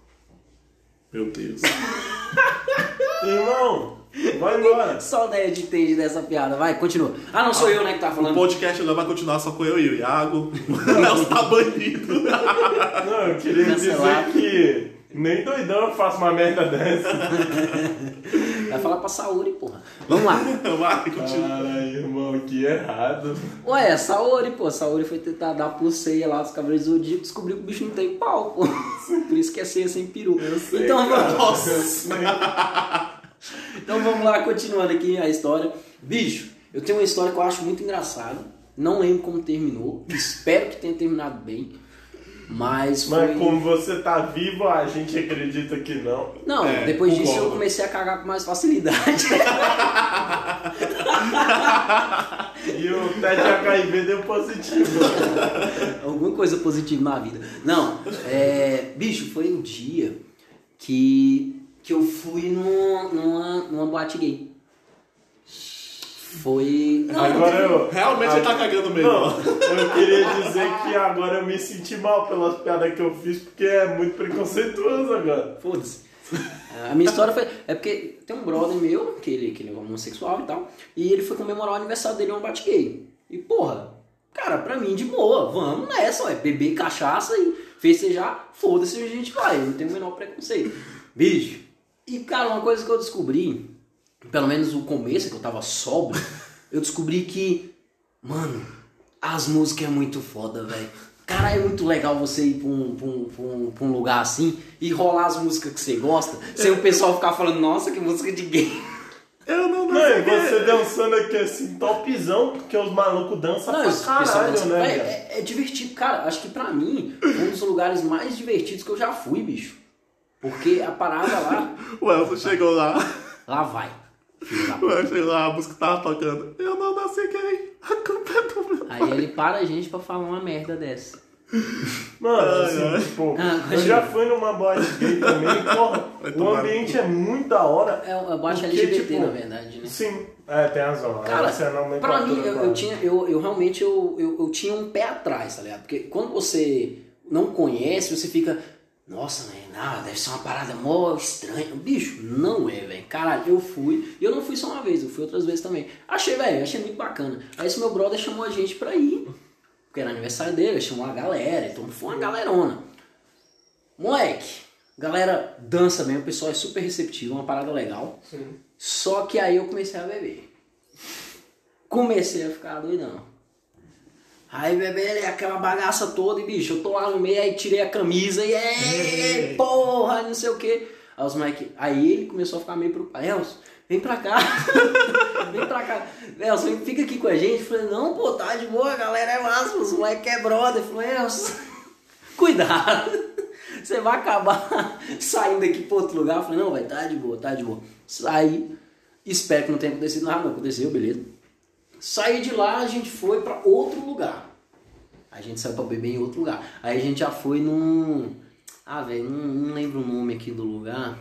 Meu Deus. [laughs] Irmão, vai embora. Só o Nerd entende dessa piada. Vai, continua. Ah, não sou eu, né, que tá O falando. podcast agora vai continuar só com eu e o Iago. [laughs] O Nelson tá banido. Não, eu queria Cancelado. dizer que nem doidão eu faço uma merda dessa. [laughs] Vai falar pra Saori, porra. Vamos lá. [laughs] Vai, continua. Caralho, irmão, que errado. Ué, Saori, pô. Saori foi tentar dar por ceia lá dos Cavaleiros do Zodíaco descobriu que o bicho não tem pau, pô. [laughs] Por isso que é ceia sem peru. Eu sei, então, cara. vamos, Nossa. então vamos lá, continuando aqui a história. Bicho, eu tenho uma história que eu acho muito engraçada. Não lembro como terminou. Espero que tenha terminado bem. Mas foi. Mas como você tá vivo, a gente acredita que não. Não, É, depois disso concordo. eu comecei a cagar com mais facilidade. [laughs] E o teste HIV deu positivo. Alguma coisa positiva na vida. Não, é. Bicho, foi um dia que, que eu fui numa, numa, numa boate gay. Foi. Não, Agora eu. Realmente ele tá cagando mesmo. Não, eu queria dizer que agora eu me senti mal pelas piadas que eu fiz, porque é muito preconceituoso agora. Foda-se. A minha história foi. É porque tem um brother meu, que ele, que ele é homossexual e tal, e ele foi comemorar o aniversário dele em um boate gay. E porra, cara, pra mim de boa, vamos nessa, ué, beber cachaça e festejar, foda-se, a gente vai, eu não tenho o menor preconceito. Bicho. E cara, uma coisa que eu descobri, pelo menos o começo, que eu tava sóbrio, [laughs] eu descobri que, mano, as músicas é muito foda, velho. Cara, é muito legal você ir pra um, pra, um, pra, um, pra um lugar assim e rolar as músicas que você gosta, sem o pessoal ficar falando, nossa, que música de gay. Eu não, e que- você dançando aqui assim, topzão, porque os malucos dançam Não, pra caralho, dança- né? É, é divertido, cara. Acho que pra mim, um dos lugares mais divertidos que eu já fui, bicho. Porque a parada lá, [laughs] O Elton chegou lá. lá vai. Elton chegou lá, a música tava tocando. Eu não nasci gay. A culpa é do meu Aí ele para a gente pra falar uma merda dessa. Mano, Ai, assim, ai. tipo, Ah, eu já fui numa boate gay também, porra, [laughs] o ambiente é muito da hora. É eu acho Porque, LGBT, tipo, na verdade, né? Sim, é, tem razão. Cara, é a pra mim, eu, eu tinha, eu, eu realmente eu, eu, eu tinha um pé atrás, tá ligado? Porque quando você não conhece, você fica, nossa, né, não, deve ser uma parada mó estranha. Bicho, não é, velho. Caralho, eu fui, e eu não fui só uma vez, eu fui outras vezes também. Achei, velho, achei muito bacana. Aí esse meu brother chamou a gente pra ir, porque era aniversário dele, chamou a galera, então foi uma galerona. Moleque, galera dança mesmo, o pessoal é super receptivo, uma parada legal. Sim. Só que aí eu comecei a beber. Comecei a ficar doidão. Aí beber aquela bagaça toda e bicho, eu tô lá no meio, aí tirei a camisa e ei, porra, não sei o que. Aí os moleque, aí ele começou a ficar meio preocupado. Elson, vem pra cá. [laughs] vem pra cá. Elson, fica aqui com a gente. Eu falei, não, pô, tá de boa, a galera é massa, os moleque é brother. Eu falei, Elson, cuidado. [laughs] Você vai acabar [laughs] saindo daqui pra outro lugar. Eu falei, não, vai, tá de boa, tá de boa. Saí, espero que não tenha acontecido nada, não aconteceu, beleza. Saí de lá, a gente foi pra outro lugar. A gente saiu pra beber em outro lugar. Aí a gente já foi num. Ah, velho, não, não lembro o nome aqui do lugar.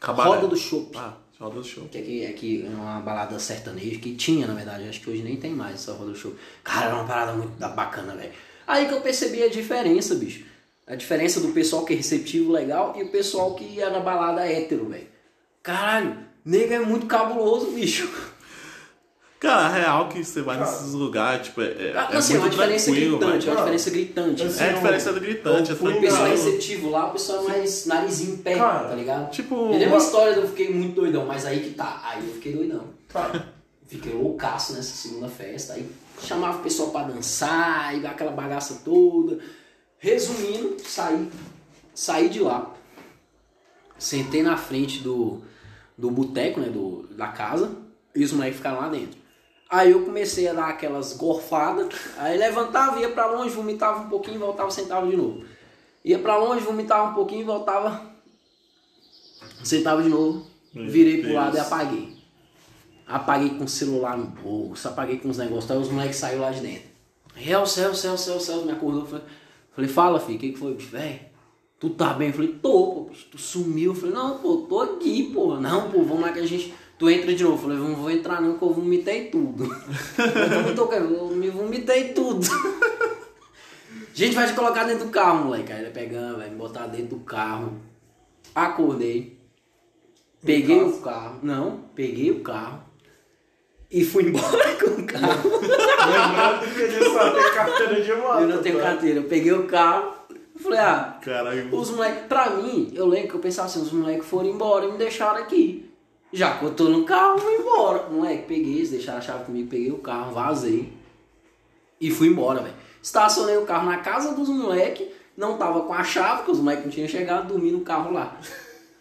Cabaré. Roda do Chopp. Ah, roda do show. Que aqui, aqui é uma balada sertaneja, que tinha, na verdade, acho que hoje nem tem mais essa roda do show. Cara, era uma parada muito bacana, velho. Aí que eu percebi a diferença, bicho. A diferença do pessoal que é receptivo, legal, e o pessoal que ia na balada hétero, velho. Caralho, nego é muito cabuloso, bicho. [laughs] Cara, a real que você vai nesses lugares, tipo, é, é, Ah, é assim, é uma muito diferença tranquilo, gritante, é velho. uma diferença gritante. Assim, É a eu- diferença do gritante, é fui O pessoal é tranquilo. receptivo lá, o pessoal é mais narizinho em pé, Cara, tá ligado? Tipo, Ele é uma história eu fiquei muito doidão, mas aí que tá, aí eu fiquei doidão. Tá. Fiquei loucaço nessa segunda festa. Aí chamava o pessoal pra dançar, e aquela bagaça toda. Resumindo, saí, saí de lá. Sentei na frente do, do boteco, né? Do, da casa. E os moleques ficaram lá dentro. Aí eu comecei a dar aquelas gorfadas, aí levantava, ia pra longe, vomitava um pouquinho, voltava, sentava de novo. Ia pra longe, vomitava um pouquinho, voltava, sentava de novo, Meu virei pro Deus. lado e apaguei. Apaguei com o celular no bolso, apaguei com os negócios, aí os moleques saíram lá de dentro. Real, céu, céu, céu, céu, me acordou, falei, falei fala filho, o que, que foi, bicho? Véi, tu tá bem? Eu falei, tô, pô, tu sumiu. Eu falei, não, pô, tô aqui, pô. Não, pô, vamos lá que a gente. Tu entra de novo. Eu falei, não vou entrar não, que eu vomitei tudo. [laughs] Eu vomitou, cara, eu me vomitei tudo. A [laughs] gente vai te colocar dentro do carro, moleque. Aí ele pegando, vai me botar dentro do carro. Acordei. Peguei o carro. Não, peguei o carro. E fui [laughs] embora com o carro. Lembrando que ele só tem carteira de moto. Eu não tenho tá? carteira. Eu peguei o carro. Falei, ah, Caralho. os moleques, pra mim, eu lembro que eu pensava assim, os moleques foram embora e me deixaram aqui. Já tô no carro, vou embora. Moleque, peguei, eles deixaram a chave comigo, peguei o carro, vazei. E fui embora, velho. Estacionei o carro na casa dos moleques, não tava com a chave, porque os moleques não tinham chegado, dormi no carro lá.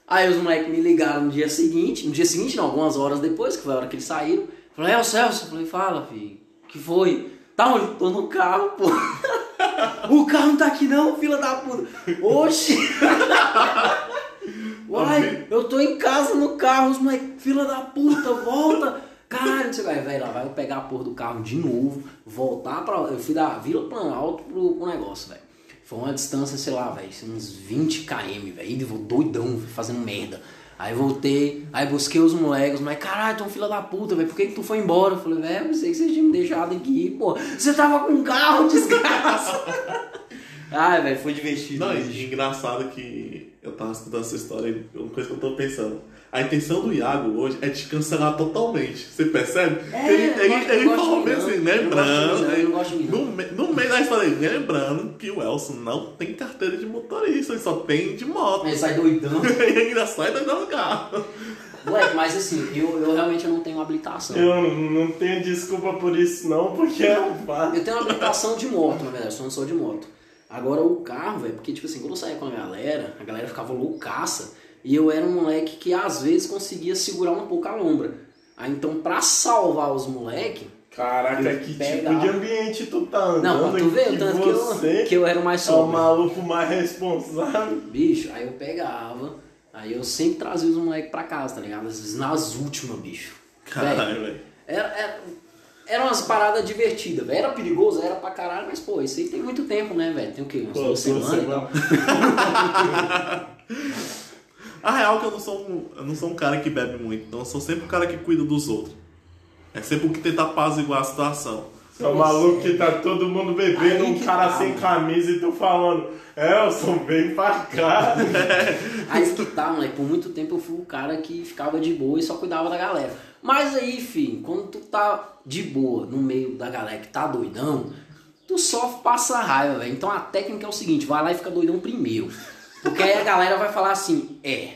Aí os moleques me ligaram no dia seguinte, no dia seguinte não, algumas horas depois, que foi a hora que eles saíram. Falei, é o Celso. Falei, fala, filho, que foi? Tá onde? Tô no carro, pô. [laughs] O carro não tá aqui não, fila da puta. Oxi! [laughs] Uai, eu tô em casa no carro, os moleques, fila da puta, volta! Caralho, não que. Aí, velho, lá vai pegar a porra do carro de novo, voltar pra. Eu fui da Vila Planalto pro, pro negócio, velho. Foi uma distância, sei lá, velho, uns 20 km, velho. E doidão, fazendo merda. Aí voltei, aí busquei os moleques, moleques, caralho, tu é um filho da puta, velho, por que, que tu foi embora? Eu falei, velho, eu sei que vocês tinham me deixado aqui, pô. Você tava com um carro, [laughs] desgraça. [laughs] Ai, velho, foi divertido. Não, e engraçado que eu tava escutando essa história e uma coisa que eu tô pensando. A intenção do Iago hoje é te cancelar totalmente. Você percebe? É, ele eu ele, gosto- eu ele falou mim, assim, não. Eu lembrando. eu no, me- no meio da história, ele, lembrando que o Elson não tem carteira de motorista, ele só tem de moto. Ele sai doidão. [laughs] e ainda sai do carro. Moleque, mas assim, eu, eu realmente não tenho habilitação. Eu não tenho desculpa por isso não, porque é um fato. Eu tenho habilitação de moto, na verdade, só não sou de moto. Agora o carro, velho, porque tipo assim, quando eu saía com a galera, a galera ficava loucaça. E eu era um moleque que às vezes conseguia segurar um pouco a lombra. Aí então, pra salvar os moleques, Caraca, Eu que pegava. tipo de ambiente tu tá andando? não, tu ver, que o tanto que eu, que eu era o mais é o sóbrio. maluco mais responsável. Bicho, aí eu pegava, aí eu sempre trazia os moleques pra casa, tá ligado? Às vezes nas últimas, bicho. Caralho, velho. Era, era, era umas paradas divertidas, velho. Era perigoso, era pra caralho, mas pô, isso aí tem muito tempo, né, velho? Tem o quê? Umas Pô, duas semanas e tal. A real é que eu não sou um, eu não sou um cara que bebe muito, então eu sou sempre o cara que cuida dos outros. É sempre o que tenta apaziguar a situação. É o maluco que tá todo mundo bebendo, um cara tá, sem mano. camisa e tu falando, Elson, vem pra cá. [laughs] Aí que tá, moleque. Por muito tempo eu fui o cara que ficava de boa e só cuidava da galera. Mas aí, filho, quando tu tá de boa no meio da galera que tá doidão, tu só passa raiva, velho. Então a técnica é o seguinte: vai lá e fica doidão primeiro. Porque aí a galera vai falar assim: é,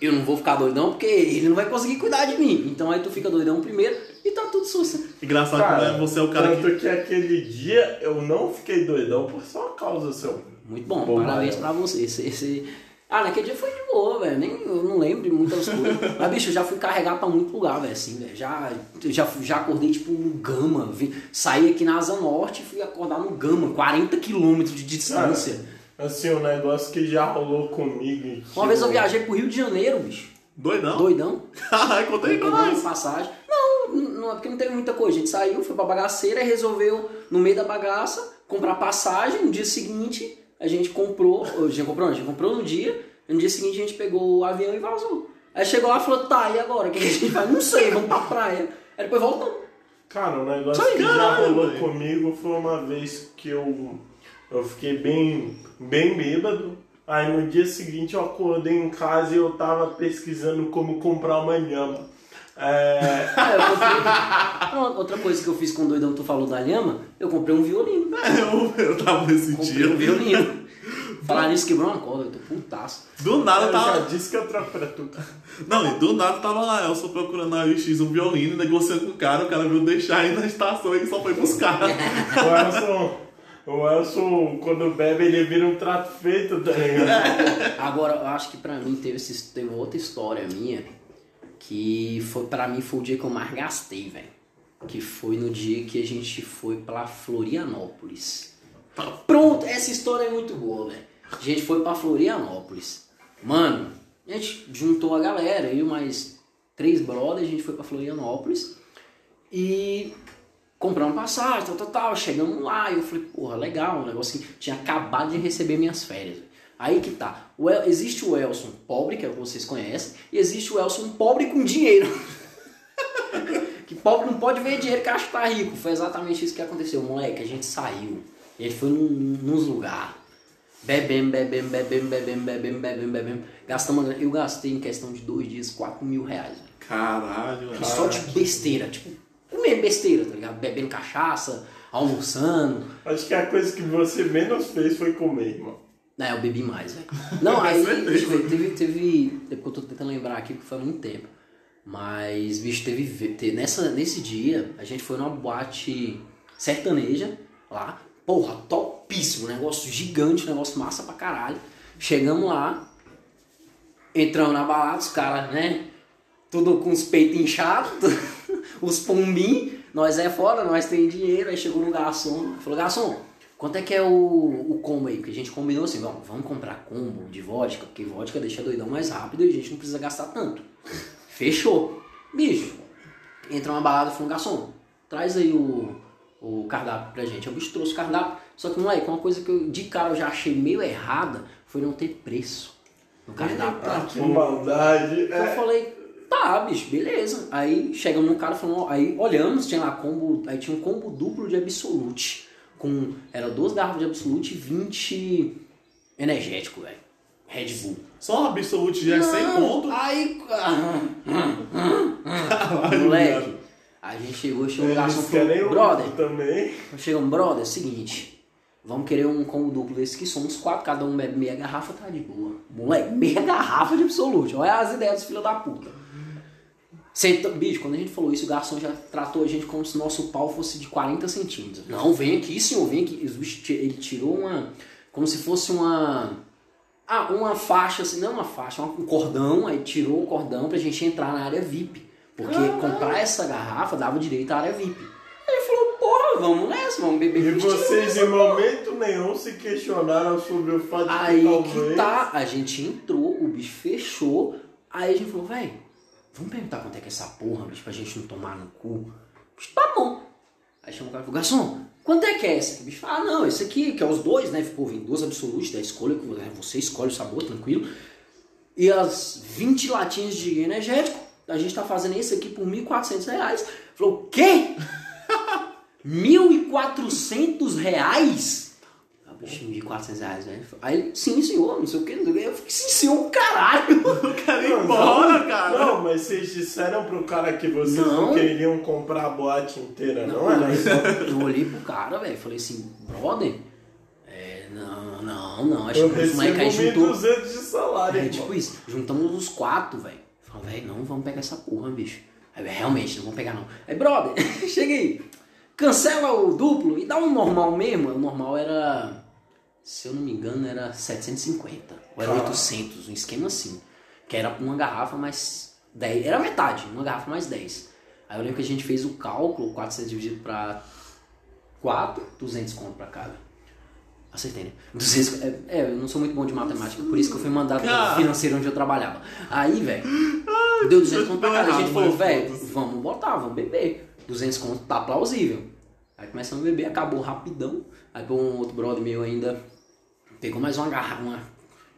eu não vou ficar doidão porque ele não vai conseguir cuidar de mim. Então aí tu fica doidão primeiro e tá tudo sussa. Engraçado Cara, que né, você é o cara tanto que. que... aquele dia eu não fiquei doidão por sua causa, seu. Muito bom, Bom, parabéns é. pra você. Você- você- Ah, naquele dia foi de boa, velho. Nem eu não lembro de muitas coisas. [laughs] Mas, bicho, eu já fui carregar pra muito lugar, velho, assim, velho. Já, já, fui- já acordei, tipo, no Gama. Vi, saí aqui na Asa Norte e fui acordar no Gama, 40 quilômetros de distância. Assim, um negócio que já rolou comigo. e Uma vez eu viajei pro Rio de Janeiro, bicho. Doidão? Doidão. Caralho, contei pra Compramos nós. passagem. Não, não é porque não teve muita coisa. A gente saiu, foi pra bagaceira e resolveu, no meio da bagaça, comprar passagem. No dia seguinte, a gente comprou. A gente comprou, não, a gente comprou no dia. No dia seguinte, a gente pegou o avião e vazou. Aí chegou lá e falou: tá, e agora? O que a gente faz? Não sei, vamos pra praia. Aí depois voltamos. Cara, um negócio Sai, que já rolou velho. comigo foi uma vez que eu, eu fiquei bem, bem bêbado. Aí no dia seguinte eu acordei em casa e eu tava pesquisando como comprar uma lhama. É, Ah, [laughs] eu comprei. Pronto, Outra coisa que eu fiz com o doidão que tu falou da lhama, eu comprei um violino. [laughs] Eu, eu tava nesse Comprei um dia. violino. [laughs] Falar nisso quebrou uma corda, eu tô putaço. Do nada eu já tava. disse que eu troco pra tu. [laughs] Não, e do nada tava lá, Elson procurando na UX um violino, negociando com o cara, o cara veio deixar aí na estação e ele só foi buscar. O Elson, o Elson, quando bebe, ele vira um trato feito, tá ligado? Agora, eu acho que pra mim teve, esse- teve outra história minha que foi, pra mim foi o dia que eu mais gastei, velho. Que foi no dia que a gente foi pra Florianópolis. Pronto, essa história é muito boa, velho. A gente foi pra Florianópolis. Mano, a gente juntou a galera, eu mais três brothers, a gente foi pra Florianópolis e compramos passagem, tal, tal, tal. Chegamos lá e eu falei, porra, legal, um negócio assim. Tinha acabado de receber minhas férias. Aí que tá. O El- existe o Elson pobre, que é o que vocês conhecem, e existe o Elson pobre com dinheiro. [laughs] pobre não pode ver dinheiro que acha que tá rico. Foi exatamente isso que aconteceu. Moleque, a gente saiu. Gente foi num, nos lugares. Bebemos, bebemos, bebemos, bebemos, bebemos, bebemos, bebemos. Gastamos. uma grana. Eu gastei em questão de dois dias 4 mil reais. Caralho, velho. Só de besteira. Tipo, comer besteira, tá ligado? Bebendo cachaça, almoçando. Acho que a coisa que você menos fez foi comer, irmão. Não, eu bebi mais, velho. Não, [laughs] aí, certeza. deixa eu ver, teve, teve. É porque eu tô tentando lembrar aqui, porque foi há muito tempo. Mas, bicho, teve. ve- te- nessa, nesse dia, a gente foi numa boate sertaneja lá. Porra, topíssimo. Negócio gigante, negócio massa pra caralho. Chegamos lá, entramos na balada, os caras, né? Tudo com os peitos inchados, [laughs] os pombinhos. Nós é fora, nós tem dinheiro. Aí chegou no garçom, falou: Garçom, quanto é que é o, o combo aí? Porque a gente combinou assim: vamos, vamos comprar combo de vodka, porque vodka deixa doidão mais rápido e a gente não precisa gastar tanto. Fechou. Bicho, entra uma balada e falou: Garçom, traz aí o, o cardápio pra gente. O bicho trouxe o cardápio. Só que, moleque, uma coisa que eu de cara eu já achei meio errada foi não ter preço no cardápio. Ah, que maldade. Eu É, falei, tá, bicho, beleza. Aí chegamos no cara e falamos, aí olhamos, tinha lá combo, aí tinha um combo duplo de Absolute. Com, era duas garrafas de Absolute e 20 energético, velho. Red Bull. Só um absolute já é 100 Não, conto. Aí, Caralho, moleque, a gente chegou, chegou um garçom falou, brother, também. chegamos, brother, é o seguinte, vamos querer um combo duplo desse que somos quatro, cada um bebe meia garrafa, tá de boa. Moleque, [laughs] meia garrafa de Absolute, olha as ideias dos filhos da puta. Senta, bicho, quando a gente falou isso, o garçom já tratou a gente como se nosso pau fosse de 40 centímetros. Não, vem aqui, senhor, vem aqui. Ele tirou uma. Como se fosse uma. Ah, uma faixa, assim, não uma faixa, um cordão, aí tirou o cordão pra gente entrar na área VIP. Porque comprar essa garrafa dava direito à área VIP. Aí ele falou, porra, vamos nessa, vamos beber E vocês em momento nenhum se questionaram sobre o fato de Aí que talvez... que tá, a gente entrou, o bicho fechou, aí a gente falou, velho, vamos perguntar quanto é que é essa porra, bicho, pra gente não tomar no cu. O bicho, tá bom. Aí chamou o cara e falou, garçom, quanto é que é essa? O bicho falou, ah não, esse aqui, que é os dois, né? Ficou vem duas absolutes da escolha, que né, você escolhe o sabor, tranquilo. E as 20 latinhas de energético, a gente tá fazendo esse aqui por 1.400 reais. Falou, o quê? [laughs] 1.400 reais? Bicho, 1.400 reais, velho. Aí, ele, sim, senhor, não sei o que, não sei o que. Eu fiquei, sim, senhor, caralho. Eu quero ir Não, embora, não, cara. Não, mas vocês disseram pro cara que vocês não, Não. queriam comprar a boate inteira, não, Não, mas eu, eu olhei pro cara, velho, falei assim, brother, é, não, não, não, acho Eu que os moleques aí juntou. 1.200 de salário, É irmão. tipo isso, juntamos os quatro, velho. Falei, velho, não vamos pegar essa porra, bicho. Aí, realmente, não vamos pegar não. Aí, brother, [laughs] chega aí, cancela o duplo e dá um normal mesmo. O normal era, se eu não me engano, era 750. Ou era Caralho. 800, um esquema assim. Que era uma garrafa mais 10, era metade, uma garrafa mais 10. Aí eu lembro que a gente fez o cálculo, 400 dividido pra 4, 200 conto pra cada. Acertei, né? [laughs] 200, é, é, eu não sou muito bom de matemática, por isso que eu fui mandado pro Cara. financeiro onde eu trabalhava. Aí, velho, [laughs] deu 200 conto pra cada. A gente falou, mas velho, vamos botar, vamos beber. 200 conto tá plausível. Aí começamos a beber, acabou rapidão. Aí um outro brother meu ainda pegou mais uma garrafa, uma,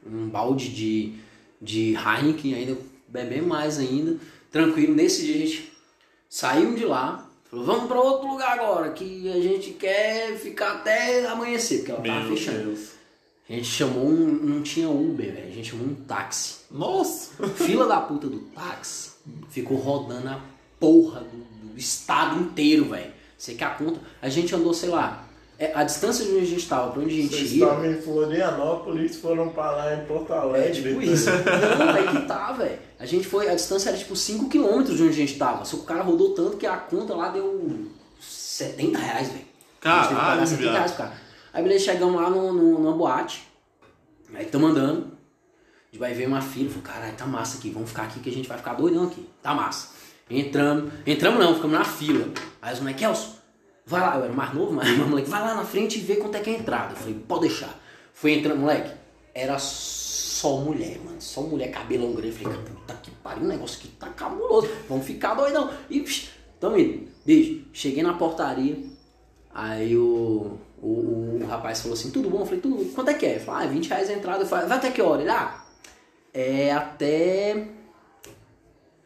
um balde de, de Heineken, ainda bebemos mais ainda. Tranquilo, nesse dia a gente saímos de lá, falou, vamos pra outro lugar agora, que a gente quer ficar até amanhecer, porque ela tava Meu fechando. Deus. A gente chamou um. Não tinha Uber, velho. A gente chamou um táxi. Nossa. Fila da puta do táxi ficou rodando a porra do, do estado inteiro, velho. Você quer a conta? A gente andou, sei lá, a distância de onde a gente estava pra onde a gente Vocês ia. estavam em Florianópolis foram pra lá em Porto É Alegre. tipo tá? isso. Não, aí que tá, velho. A gente foi, a distância era tipo 5km de onde a gente tava. Só que o cara rodou tanto que a conta lá deu 70 reais, velho. A gente teve que pagar Caralho, 70 viado. reais pro cara. Aí beleza, chegamos lá no, no, numa boate. Aí estamos andando. A gente vai ver uma fila. Falei, caralho, tá massa aqui. Vamos ficar aqui que a gente vai ficar doidão aqui. Tá massa. Entramos, entramos não, ficamos na fila. Aí os moleques, vai lá, eu era mais novo, mas [laughs] o moleque, vai lá na frente e vê quanto é que é a entrada. Eu falei, pode deixar. Fui entrando, moleque, era só mulher, mano. Só mulher, cabelão grande. Eu falei, puta que pariu, um negócio que tá cabuloso. Vamos ficar doidão. E, psh, tamo indo. Bicho, cheguei na portaria. Aí o, o, o rapaz falou assim, tudo bom? Eu falei, tudo Quanto é que é? Ele falou, ah, 20 reais a entrada. Eu falei, vai até que hora? Ele, ah, é até...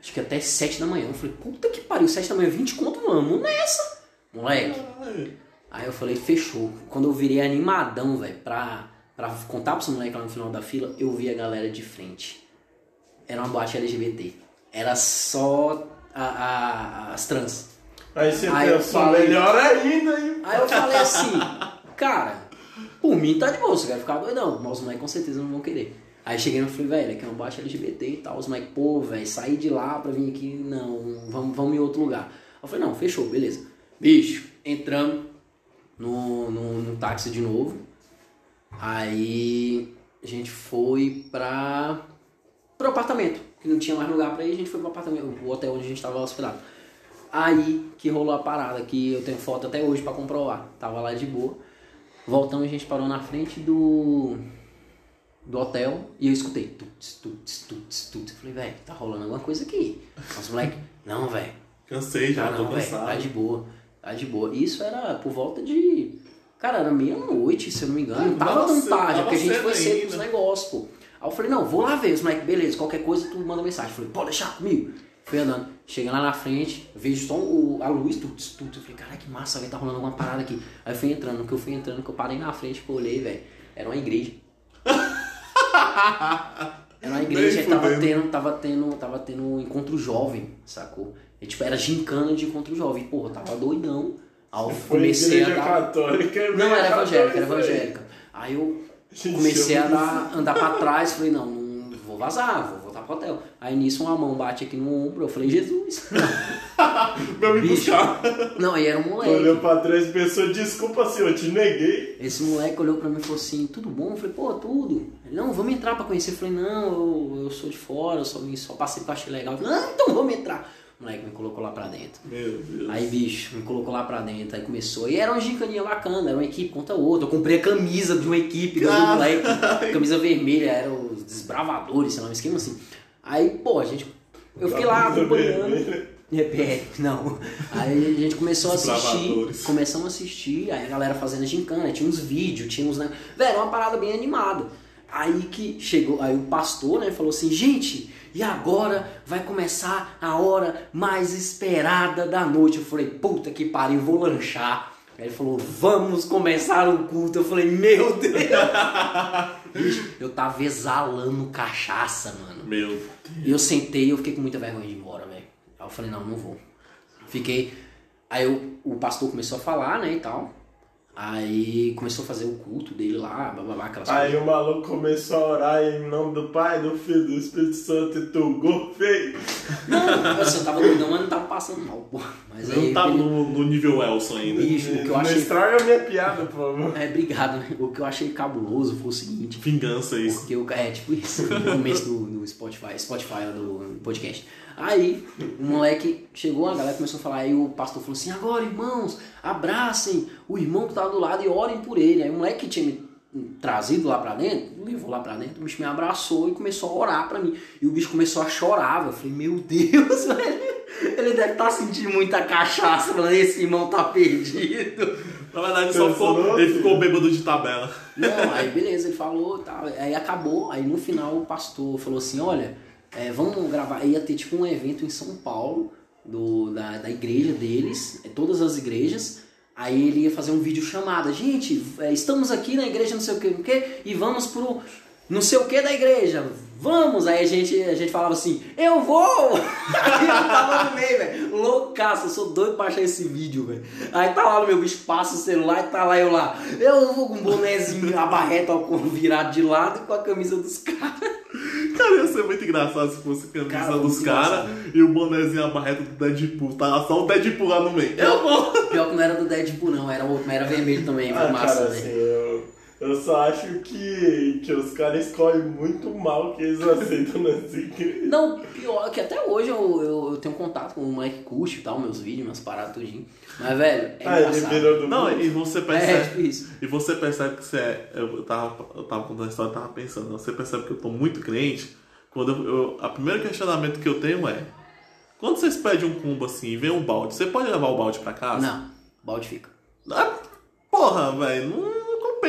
Acho que até 7 da manhã. Eu falei, puta que pariu, 7 da manhã, 20 conto, vamos nessa. Moleque. Aí eu falei, fechou. Quando eu virei animadão, velho, pra, pra contar pros moleques lá no final da fila, eu vi a galera de frente. Era uma boate LGBT. Era só a- a- as trans. Aí você Aí eu falei- melhor ainda, hein? Aí eu falei assim, cara, por mim tá de boa, você quer ficar doidão, mas os moleques com certeza não vão querer. Aí cheguei no falei, velho, aqui é uma baixa LGBT e tal. Os moleques, pô, velho, sair de lá pra vir aqui, não, vamos, vamos em outro lugar. Eu falei, não, fechou, beleza. Bicho, entramos no, no, no táxi de novo. Aí a gente foi pra, pro apartamento, que não tinha mais lugar pra ir, a gente foi pro apartamento, o hotel onde a gente tava hospedado. Aí que rolou a parada, que eu tenho foto até hoje pra comprovar. Tava lá de boa. Voltamos, a gente parou na frente do do hotel e eu escutei tuts, tuts, tuts, tuts. Falei, velho, tá rolando alguma coisa aqui. Os moleques, não, velho, Cansei já, tô não, velho, cansado. tá de boa, tá de boa. Isso era por volta de. Cara, era meia-noite, se eu não me engano. Não tava tão tarde, é porque a gente foi cedo ainda. pros negócios, pô. Aí eu falei, não, vou lá ver. Os moleques, beleza, qualquer coisa tu manda mensagem. Eu falei, pode deixar comigo. Fui andando, cheguei lá na frente, vejo só o, a luz, tudo, tudo. Eu falei, caralho, que massa, velho, tá rolando alguma parada aqui. Aí eu fui entrando, no que eu fui entrando, que eu parei na frente, que eu olhei, velho, era uma igreja. [laughs] Era uma igreja que tava tendo, tava tendo, tava tendo um encontro jovem, sacou? E, tipo, era gincana de encontro jovem. Porra, tava doidão. Aí eu comecei a dar... católica. é Não, era evangélica, era evangélica. Aí eu comecei a dar, andar pra trás, falei, não, não vou vazar, vou hotel. Aí nisso uma mão bate aqui no ombro, eu falei, Jesus. [laughs] Pra me Bicho. buscar. Não, aí era um Olhou moleque. pra trás e pensou, desculpa senhor, eu te neguei. Esse moleque olhou pra mim e falou assim, tudo bom? Eu falei, pô, tudo. Ele, não, vamos entrar pra conhecer. Eu falei, não, eu, eu sou de fora, eu só, vim, só passei porque achei legal. Eu falei, não, então vamos entrar. O moleque me colocou lá pra dentro. Meu Deus. Aí, bicho, me colocou lá pra dentro, aí começou. E era uma gincania bacana, era uma equipe contra outra. Eu comprei a camisa de uma equipe do Caralho. moleque, [laughs] camisa vermelha, era os desbravadores, sei lá, um esquema assim. Aí, pô, a gente. Eu fiquei lá acompanhando. É, não. Aí a gente começou a assistir, começamos a assistir, aí a galera fazendo a gincana, tinha uns vídeos, tinha uns. né? Velho, era uma parada bem animada. Aí que chegou, aí o pastor, né, falou assim, gente, e agora vai começar a hora mais esperada da noite. Eu falei, puta que pariu, vou lanchar. Aí ele falou, vamos começar o culto. Eu falei, meu Deus. [laughs] Bicho, eu tava exalando cachaça, mano. Meu Deus. E eu sentei e eu fiquei com muita vergonha de ir embora, velho. Aí eu falei, não, não vou. Fiquei. Aí eu, o pastor começou a falar, né, e tal. Aí começou a fazer o culto dele lá, blá blá blá, aquelas Aí coisas. o maluco começou a orar em nome do Pai, do Filho, do Espírito Santo e tu feio. Não, assim, eu tava doidão, mas não tava passando mal, pô. Mas aí. Não tá ele- no, no nível Elson ainda. Bicho, o que eu Não achei. estraga a minha piada, por favor. É, obrigado. né? O que eu achei cabuloso foi o seguinte. Vingança isso. Porque eu, é tipo isso, no começo do, Spotify, Spotify do podcast. Aí o moleque chegou, a galera começou a falar, aí o pastor falou assim, agora irmãos, abracem o irmão que tá do lado e orem por ele. Aí o moleque que tinha me trazido lá pra dentro, levou lá pra dentro, o bicho me abraçou e começou a orar pra mim. E o bicho começou a chorar, eu falei, meu Deus, [laughs] velho. Ele deve estar sentindo muita cachaça, falando, esse irmão tá perdido. Na verdade, só Pensou, ficou, não? ele ficou bêbado de tabela. Não, aí beleza, ele falou e tal. Aí acabou, aí no final o pastor falou assim, olha, é, vamos gravar. Ia ter tipo um evento em São Paulo, do, da, da igreja deles, é, todas as igrejas. Aí ele ia fazer um vídeo chamada, gente, é, estamos aqui na igreja não sei o que, o que, e vamos pro não sei o que da igreja. Vamos! Aí a gente, a gente falava assim, eu vou! [laughs] Aí eu tava no meio, velho. Loucaço, eu sou doido pra achar esse vídeo, velho. Aí tá lá no meu bicho, passa o celular e tá lá eu lá. Eu vou com um bonezinho, a barreta ó, virado de lado e com a camisa dos caras. Cara, ia ser muito engraçado se fosse a camisa Cara, dos caras e o bonezinho, a barreta do Deadpool. Tava só o Deadpool lá no meio. Eu vou! Pior que não era do Deadpool, não, era outro, mas era vermelho também, Ah, foi massa, cara, né? assim, eu, Eu só acho que, que os caras escolhem muito mal que eles [laughs] aceitam nas igrejas. Não, pior que até hoje eu, eu, eu tenho contato com o Mike Cush e tal, meus vídeos, minhas paradas tudinho. Mas, velho, é Ah, ele engraçado. virou do Não, mundo. e você É, percebe. tipo isso. E você percebe que você é. Eu tava, eu tava contando a história e tava pensando. Você percebe que eu tô muito crente. Quando eu, eu. A primeiro questionamento que eu tenho é. Quando vocês pedem um combo assim e vem um balde, você pode levar o balde pra casa? Não, balde fica. Ah, porra, velho. Não,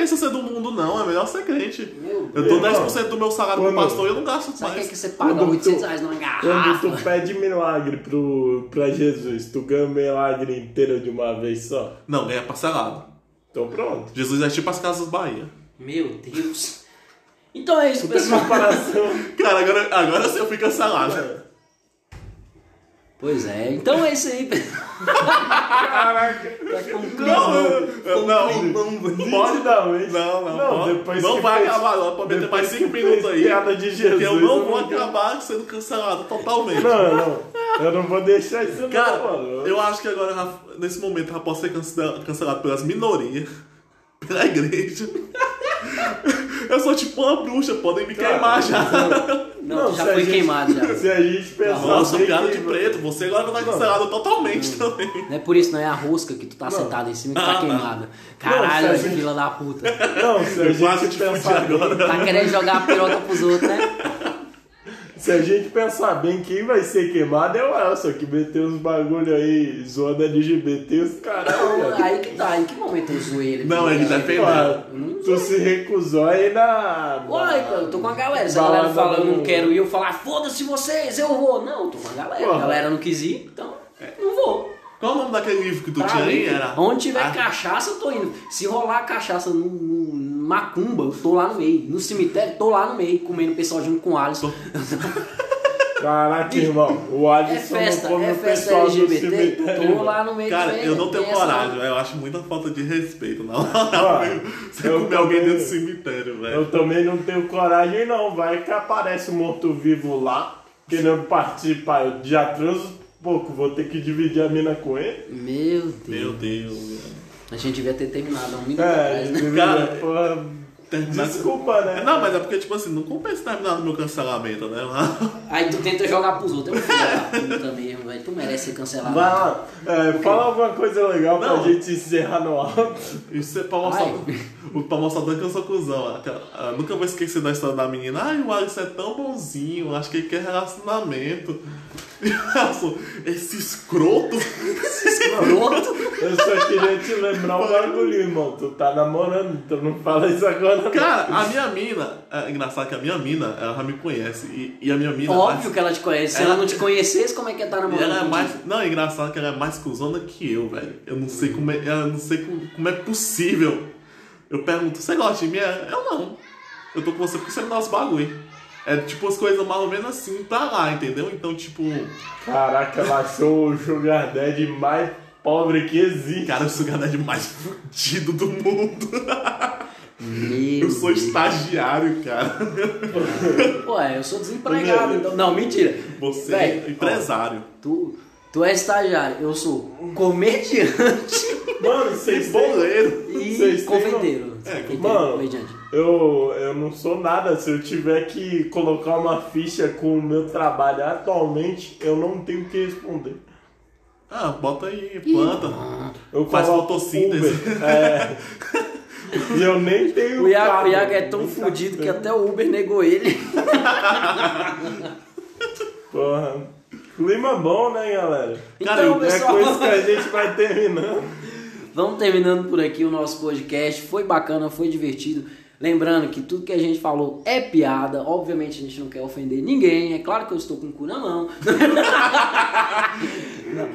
não compensa ser do mundo, não. É melhor ser crente. Meu Eu dou Irmão, 10% do meu salário pro quando- pastor e eu não gasto Sabe o que, é mais. que você paga Quando 800 tu- reais numa Quando garrafa? tu pede milagre pro, pra Jesus, tu ganha o milagre inteiro de uma vez só. Não, ganha parcelado. Então pronto. Jesus é tipo as casas Bahia. Meu Deus. Então é isso, pessoal. [laughs] Cara, agora, agora sim eu fui cancelado. Pois é, então é isso aí, pessoal. Caraca. [laughs] Tá com um Não, eu- climão, não, com um climão, velho. Nitidamente. Não, não, Não, pode- depois não vai fez- acabar, não. Pode meter depois mais 5 que minutos aí. piada de Jesus, porque eu não eu vou não acabar sendo cancelado totalmente. Não, não. Eu não vou deixar isso Cara, não, mano. eu acho que agora, nesse momento, já posso ser cancela- cancelado pelas minorias, [laughs] pela igreja. [laughs] Eu sou tipo uma bruxa, podem me Cara, queimar já. Não, tu já se a foi gente- queimado já. [laughs] Se a gente pensar Nossa, piada de preto, você agora vai cancelado totalmente também. Não é por isso, não é a rosca que tu tá sentado em cima que [laughs] tá Ah, tá. queimada. Caralho, Não, gente- fila da puta. Não, se a gente pensar agora. Tá querendo jogar a piroca pros outros, né? [laughs] se a gente pensar bem, quem vai ser queimado é o Elson, que meteu uns bagulho aí, zoando LGBT, os caralho. Então, aí que tá, em que momento eu zoei ele? Não, ele tá. Pô, tu se recusou aí na. Uai, cara, eu tô com a galera. Se a galera fala eu não quero ir, eu falar, foda-se vocês, eu vou. Não, eu tô com a galera. A galera não quis ir, então não vou. Qual o nome daquele livro que tu Pra tinha aí? Era. onde tiver Ah, cachaça, eu tô indo. Se rolar cachaça no, no macumba, eu tô lá no meio. No cemitério, tô lá no meio, comendo o pessoal junto com o Alisson. [laughs] Caraca, irmão, o É Alisson festa, não come é o festa pessoal do LGBT, cemitério. tô lá no meio Cara, eu não tenho coragem, velho. Eu acho muita falta de respeito. Não, Ah, [laughs] você eu comer alguém dentro do cemitério, velho. Eu também não tenho coragem, não. Vai que aparece um morto-vivo lá, querendo participar. Eu já transo pouco, vou ter que dividir a mina com ele. Meu Deus. Meu Deus. A gente devia ter terminado há um minuto É, atrás, né? Cara, porra, Terminar- desculpa, né? Não, mas é porque, tipo assim, não compensa terminar no meu cancelamento, né? [laughs] Aí tu tenta jogar pros outros. É filho da puta mesmo, velho. Tu merece ser cancelado. Vai lá, é, fala alguma coisa legal Não. pra gente encerrar no alto. Isso é pra mostrar, o- pra mostrar que eu sou cuzão. Aquela- ah, nunca vou esquecer da história da menina. Ai, o Alisson é tão bonzinho, acho que ele quer relacionamento. E o Alisson, esse escroto. Escroto. [laughs] Eu só queria te lembrar um bagulho, irmão. Tu tá namorando, então não fala isso agora. não. Cara, a minha mina, é engraçado que a minha mina, ela já me conhece. E, e a minha mina. Óbvio que ela te conhece. Se ela, Ela- não te conhecesse, como é que ia estar E namorando? ela é mais. Não, é engraçado que ela é mais cuzona que eu, velho. Eu não sei como é. Eu não sei como, como é possível. Eu pergunto, você gosta de mim? É, Eu não. Eu tô com você porque você me dá os bagulho. É tipo as coisas mais ou menos assim pra lá, entendeu? Então, tipo, Caraca, ela achou o Sugar Daddy mais pobre que existe. cara, eu sou o gadete mais fudido do mundo. Meu Eu sou Deus. estagiário, cara. Ué, eu sou desempregado. Então... Não, mentira. Você Véi, é empresário. Tu, tu é estagiário. Eu sou comediante Mano, vocês. Boleiro. e confeiteiro. É, Confeiteiro, mano. comediante. Eu, eu não sou nada. Se eu tiver que colocar uma ficha com o meu trabalho atualmente, eu não tenho o que responder. Ah, bota aí, planta. Eu Faz fotossíntese. É. [laughs] E eu nem tenho O Iago, carro. o Iago é tão Nem fudido que até o Uber negou ele. Porra. Clima bom, né, galera? Cara, Então, eu- É pessoal, com isso que a gente vai terminando. [laughs] vamos terminando por aqui o nosso podcast. Foi bacana, foi divertido. Lembrando que tudo que a gente falou é piada. Obviamente a gente não quer ofender ninguém. É claro que eu estou com o cu na mão. [laughs] não,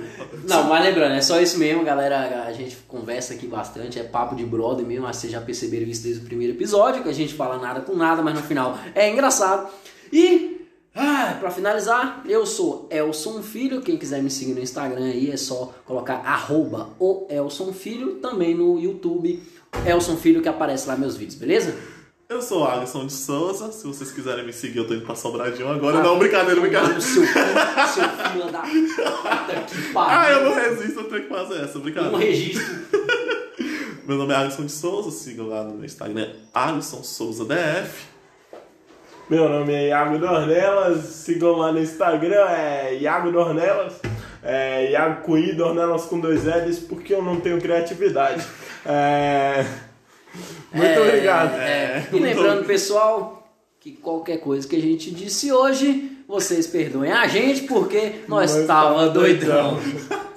não, mas lembrando, é só isso mesmo, galera. A gente conversa aqui bastante. É papo de brother mesmo. Mas vocês já perceberam isso desde o primeiro episódio. Que a gente fala nada com nada, mas no final é engraçado. E ah, pra finalizar, eu sou Elson Filho. Quem quiser me seguir no Instagram aí é só colocar arroba o Elson Filho. Também no YouTube, Elson Filho, que aparece lá meus vídeos, beleza? Eu sou o Alisson de Souza. Se vocês quiserem me seguir, eu tô indo pra Sobradinho agora. não, brincadeira, brincadeira. O seu filho, seu filho da puta que Ah, eu não resisto, eu tenho que fazer essa, brincadeira. registro. [laughs] Meu nome é Alisson de Souza, sigam lá no Instagram Alisson Souza DF. Meu nome é Iago Dornelas, sigam lá no Instagram, é Iago Dornelas, é Iago com I, Dornelas com dois L's, porque eu não tenho criatividade. É... Muito É, obrigado. é. E muito lembrando, pessoal, que qualquer coisa que a gente disse hoje, vocês perdoem a gente porque nós Nós tava tava doidão. doidão.